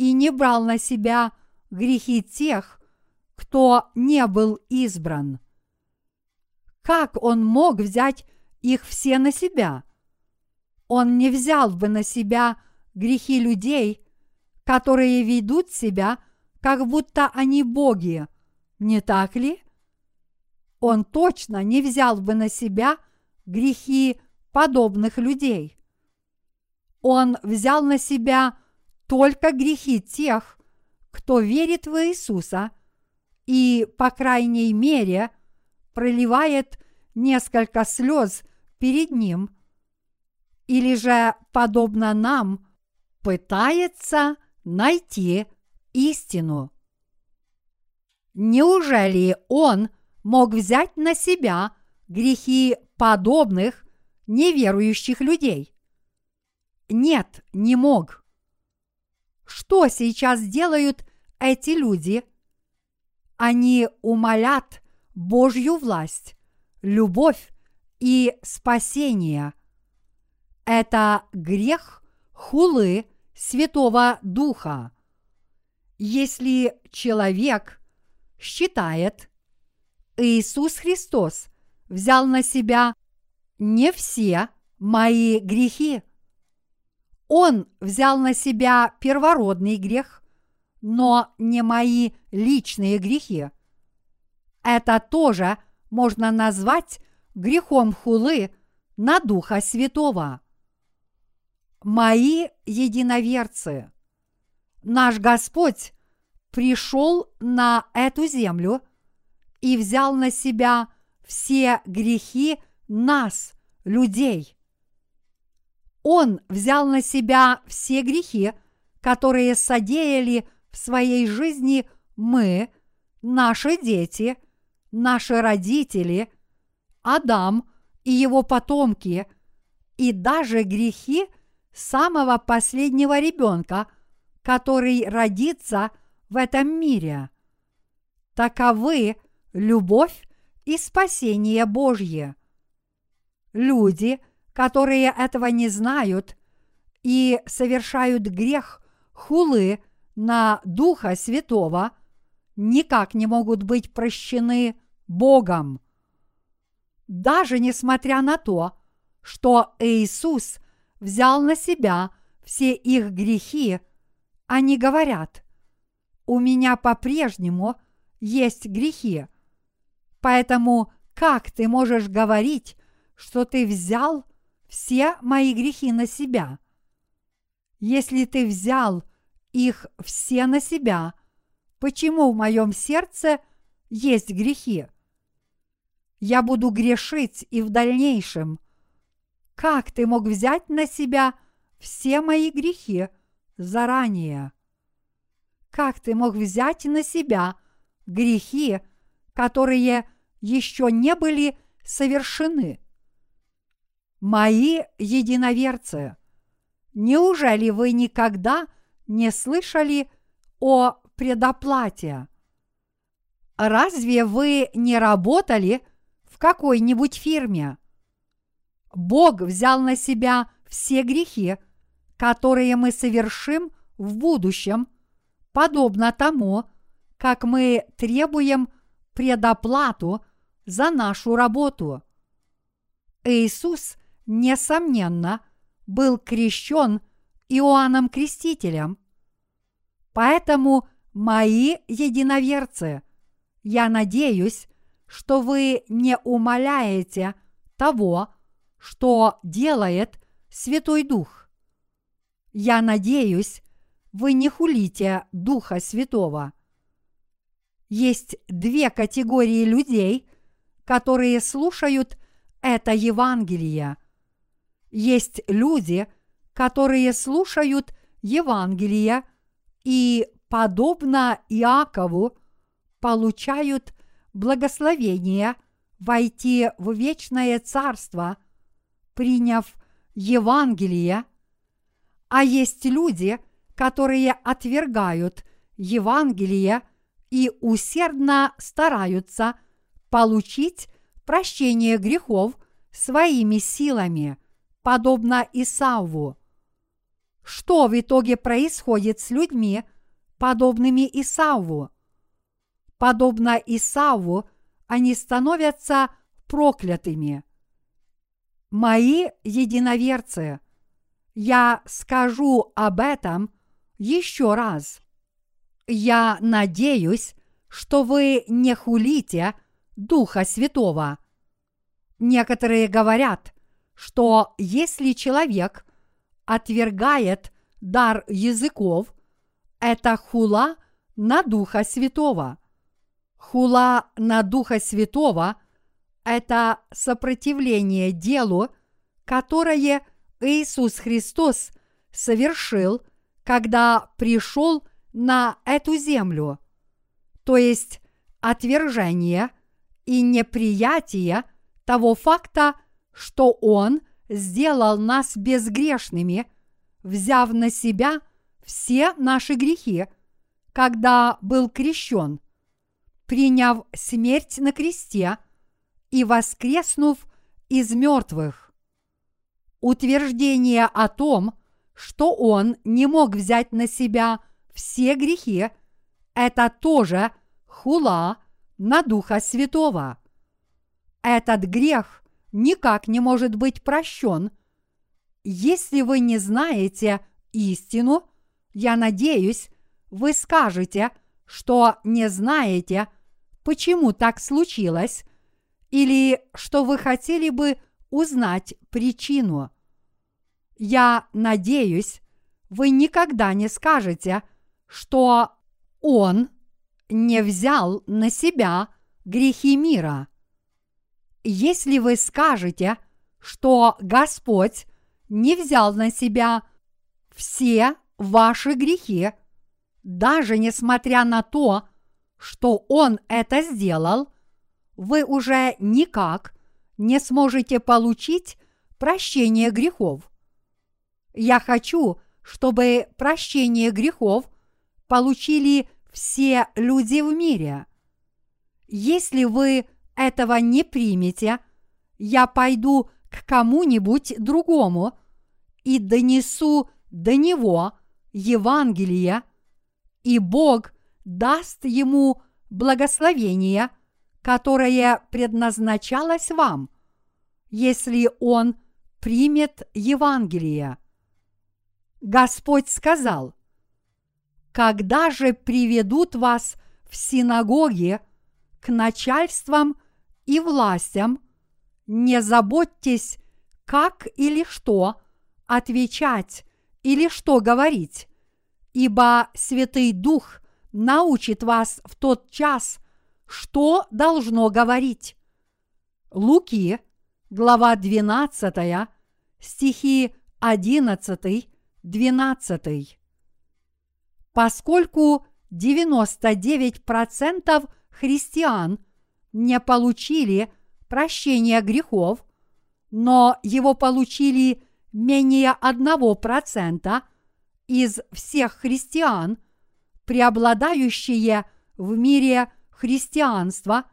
S1: и не брал на себя грехи тех, кто не был избран. как он мог взять их все на себя? Он не взял бы на себя грехи людей, которые ведут себя, как будто они боги, не так ли? Он точно не взял бы на себя грехи подобных людей. Он взял на себя только грехи тех, кто верит в Иисуса и, по крайней мере, проливает несколько слез перед Ним, или же, подобно нам, пытается найти истину. Неужели Он мог взять на себя грехи подобных неверующих людей? Нет, не мог. Что сейчас делают эти люди? Они умолят Божью власть, любовь и спасение. Это грех хулы Святого Духа. Если человек считает, Иисус Христос взял на себя не все мои грехи, Он взял на себя первородный грех, но не мои личные грехи. Это тоже можно назвать грехом хулы на Духа Святого. Мои единоверцы, наш Господь пришел на эту землю и взял на себя все грехи нас, людей. Он взял на себя все грехи, которые содеяли в своей жизни мы, наши дети, наши родители, Адам и его потомки, и даже грехи самого последнего ребенка, который родится – в этом мире. Таковы любовь и спасение Божье. Люди, которые этого не знают и совершают грех хулы на Духа Святого, никак не могут быть прощены Богом. Даже несмотря на то, что Иисус взял на себя все их грехи, они говорят, у меня по-прежнему есть грехи. Поэтому как ты можешь говорить, что ты взял все мои грехи на себя? Если ты взял их все на себя, почему в моем сердце есть грехи? Я буду грешить и в дальнейшем. Как ты мог взять на себя все мои грехи заранее? как ты мог взять на себя грехи, которые еще не были совершены? Мои единоверцы, неужели вы никогда не слышали о предоплате? Разве вы не работали в какой-нибудь фирме? Бог взял на себя все грехи, которые мы совершим в будущем – подобно тому, как мы требуем предоплату за нашу работу. Иисус, несомненно, был крещен Иоанном Крестителем. Поэтому, мои единоверцы, я надеюсь, что вы не умоляете того, что делает Святой Дух. Я надеюсь, вы не хулите Духа Святого. Есть две категории людей, которые слушают это Евангелие. Есть люди, которые слушают Евангелие и, подобно Иакову, получают благословение войти в вечное царство, приняв Евангелие, а есть люди – которые отвергают Евангелие и усердно стараются получить прощение грехов своими силами, подобно Исаву. Что в итоге происходит с людьми, подобными Исаву? Подобно Исаву, они становятся проклятыми. Мои единоверцы, я скажу об этом еще раз. Я надеюсь, что вы не хулите Духа Святого. Некоторые говорят, что если человек отвергает дар языков, это хула на Духа Святого. Хула на Духа Святого – это сопротивление делу, которое Иисус Христос совершил, когда пришел на эту землю, то есть отвержение и неприятие того факта, что Он сделал нас безгрешными, взяв на себя все наши грехи, когда был крещен, приняв смерть на кресте и воскреснув из мертвых. Утверждение о том, что Он не мог взять на себя все грехи, это тоже хула на Духа Святого. Этот грех никак не может быть прощен. Если вы не знаете истину, я надеюсь, вы скажете, что не знаете, почему так случилось, или что вы хотели бы узнать причину. Я надеюсь, вы никогда не скажете, что Он не взял на себя грехи мира. Если вы скажете, что Господь не взял на себя все ваши грехи, даже несмотря на то, что Он это сделал, вы уже никак не сможете получить прощение грехов. Я хочу, чтобы прощение грехов получили все люди в мире. Если вы этого не примете, я пойду к кому-нибудь другому и донесу до него Евангелие, и Бог даст ему благословение, которое предназначалось вам, если он примет Евангелие. Господь сказал, «Когда же приведут вас в синагоги к начальствам и властям, не заботьтесь, как или что отвечать или что говорить, ибо Святый Дух научит вас в тот час, что должно говорить. Луки, глава 12, стихи 11, 12. Поскольку 99% христиан не получили прощения грехов, но его получили менее 1% из всех христиан, преобладающее в мире христианство,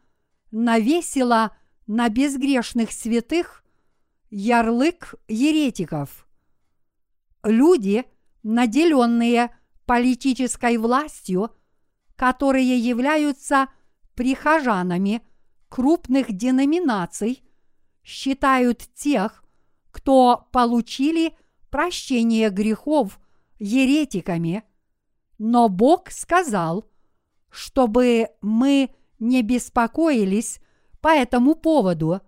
S1: навесило на безгрешных святых ярлык еретиков. Люди, наделенные политической властью, которые являются прихожанами крупных деноминаций, считают тех, кто получили прощение грехов еретиками, но Бог сказал, чтобы мы не беспокоились по этому поводу.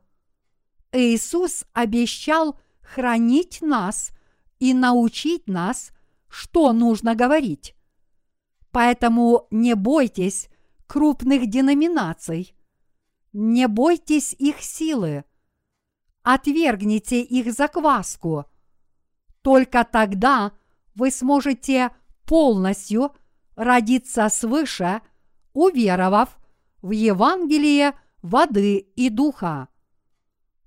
S1: Иисус обещал хранить нас и научить нас, что нужно говорить. Поэтому не бойтесь крупных деноминаций, не бойтесь их силы, отвергните их закваску. Только тогда вы сможете полностью родиться свыше, уверовав в Евангелие воды и духа.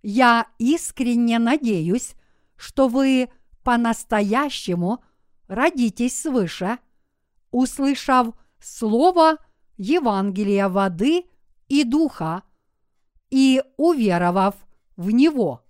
S1: Я искренне надеюсь, что вы по-настоящему родитесь свыше, услышав слово Евангелия воды и духа и уверовав в него.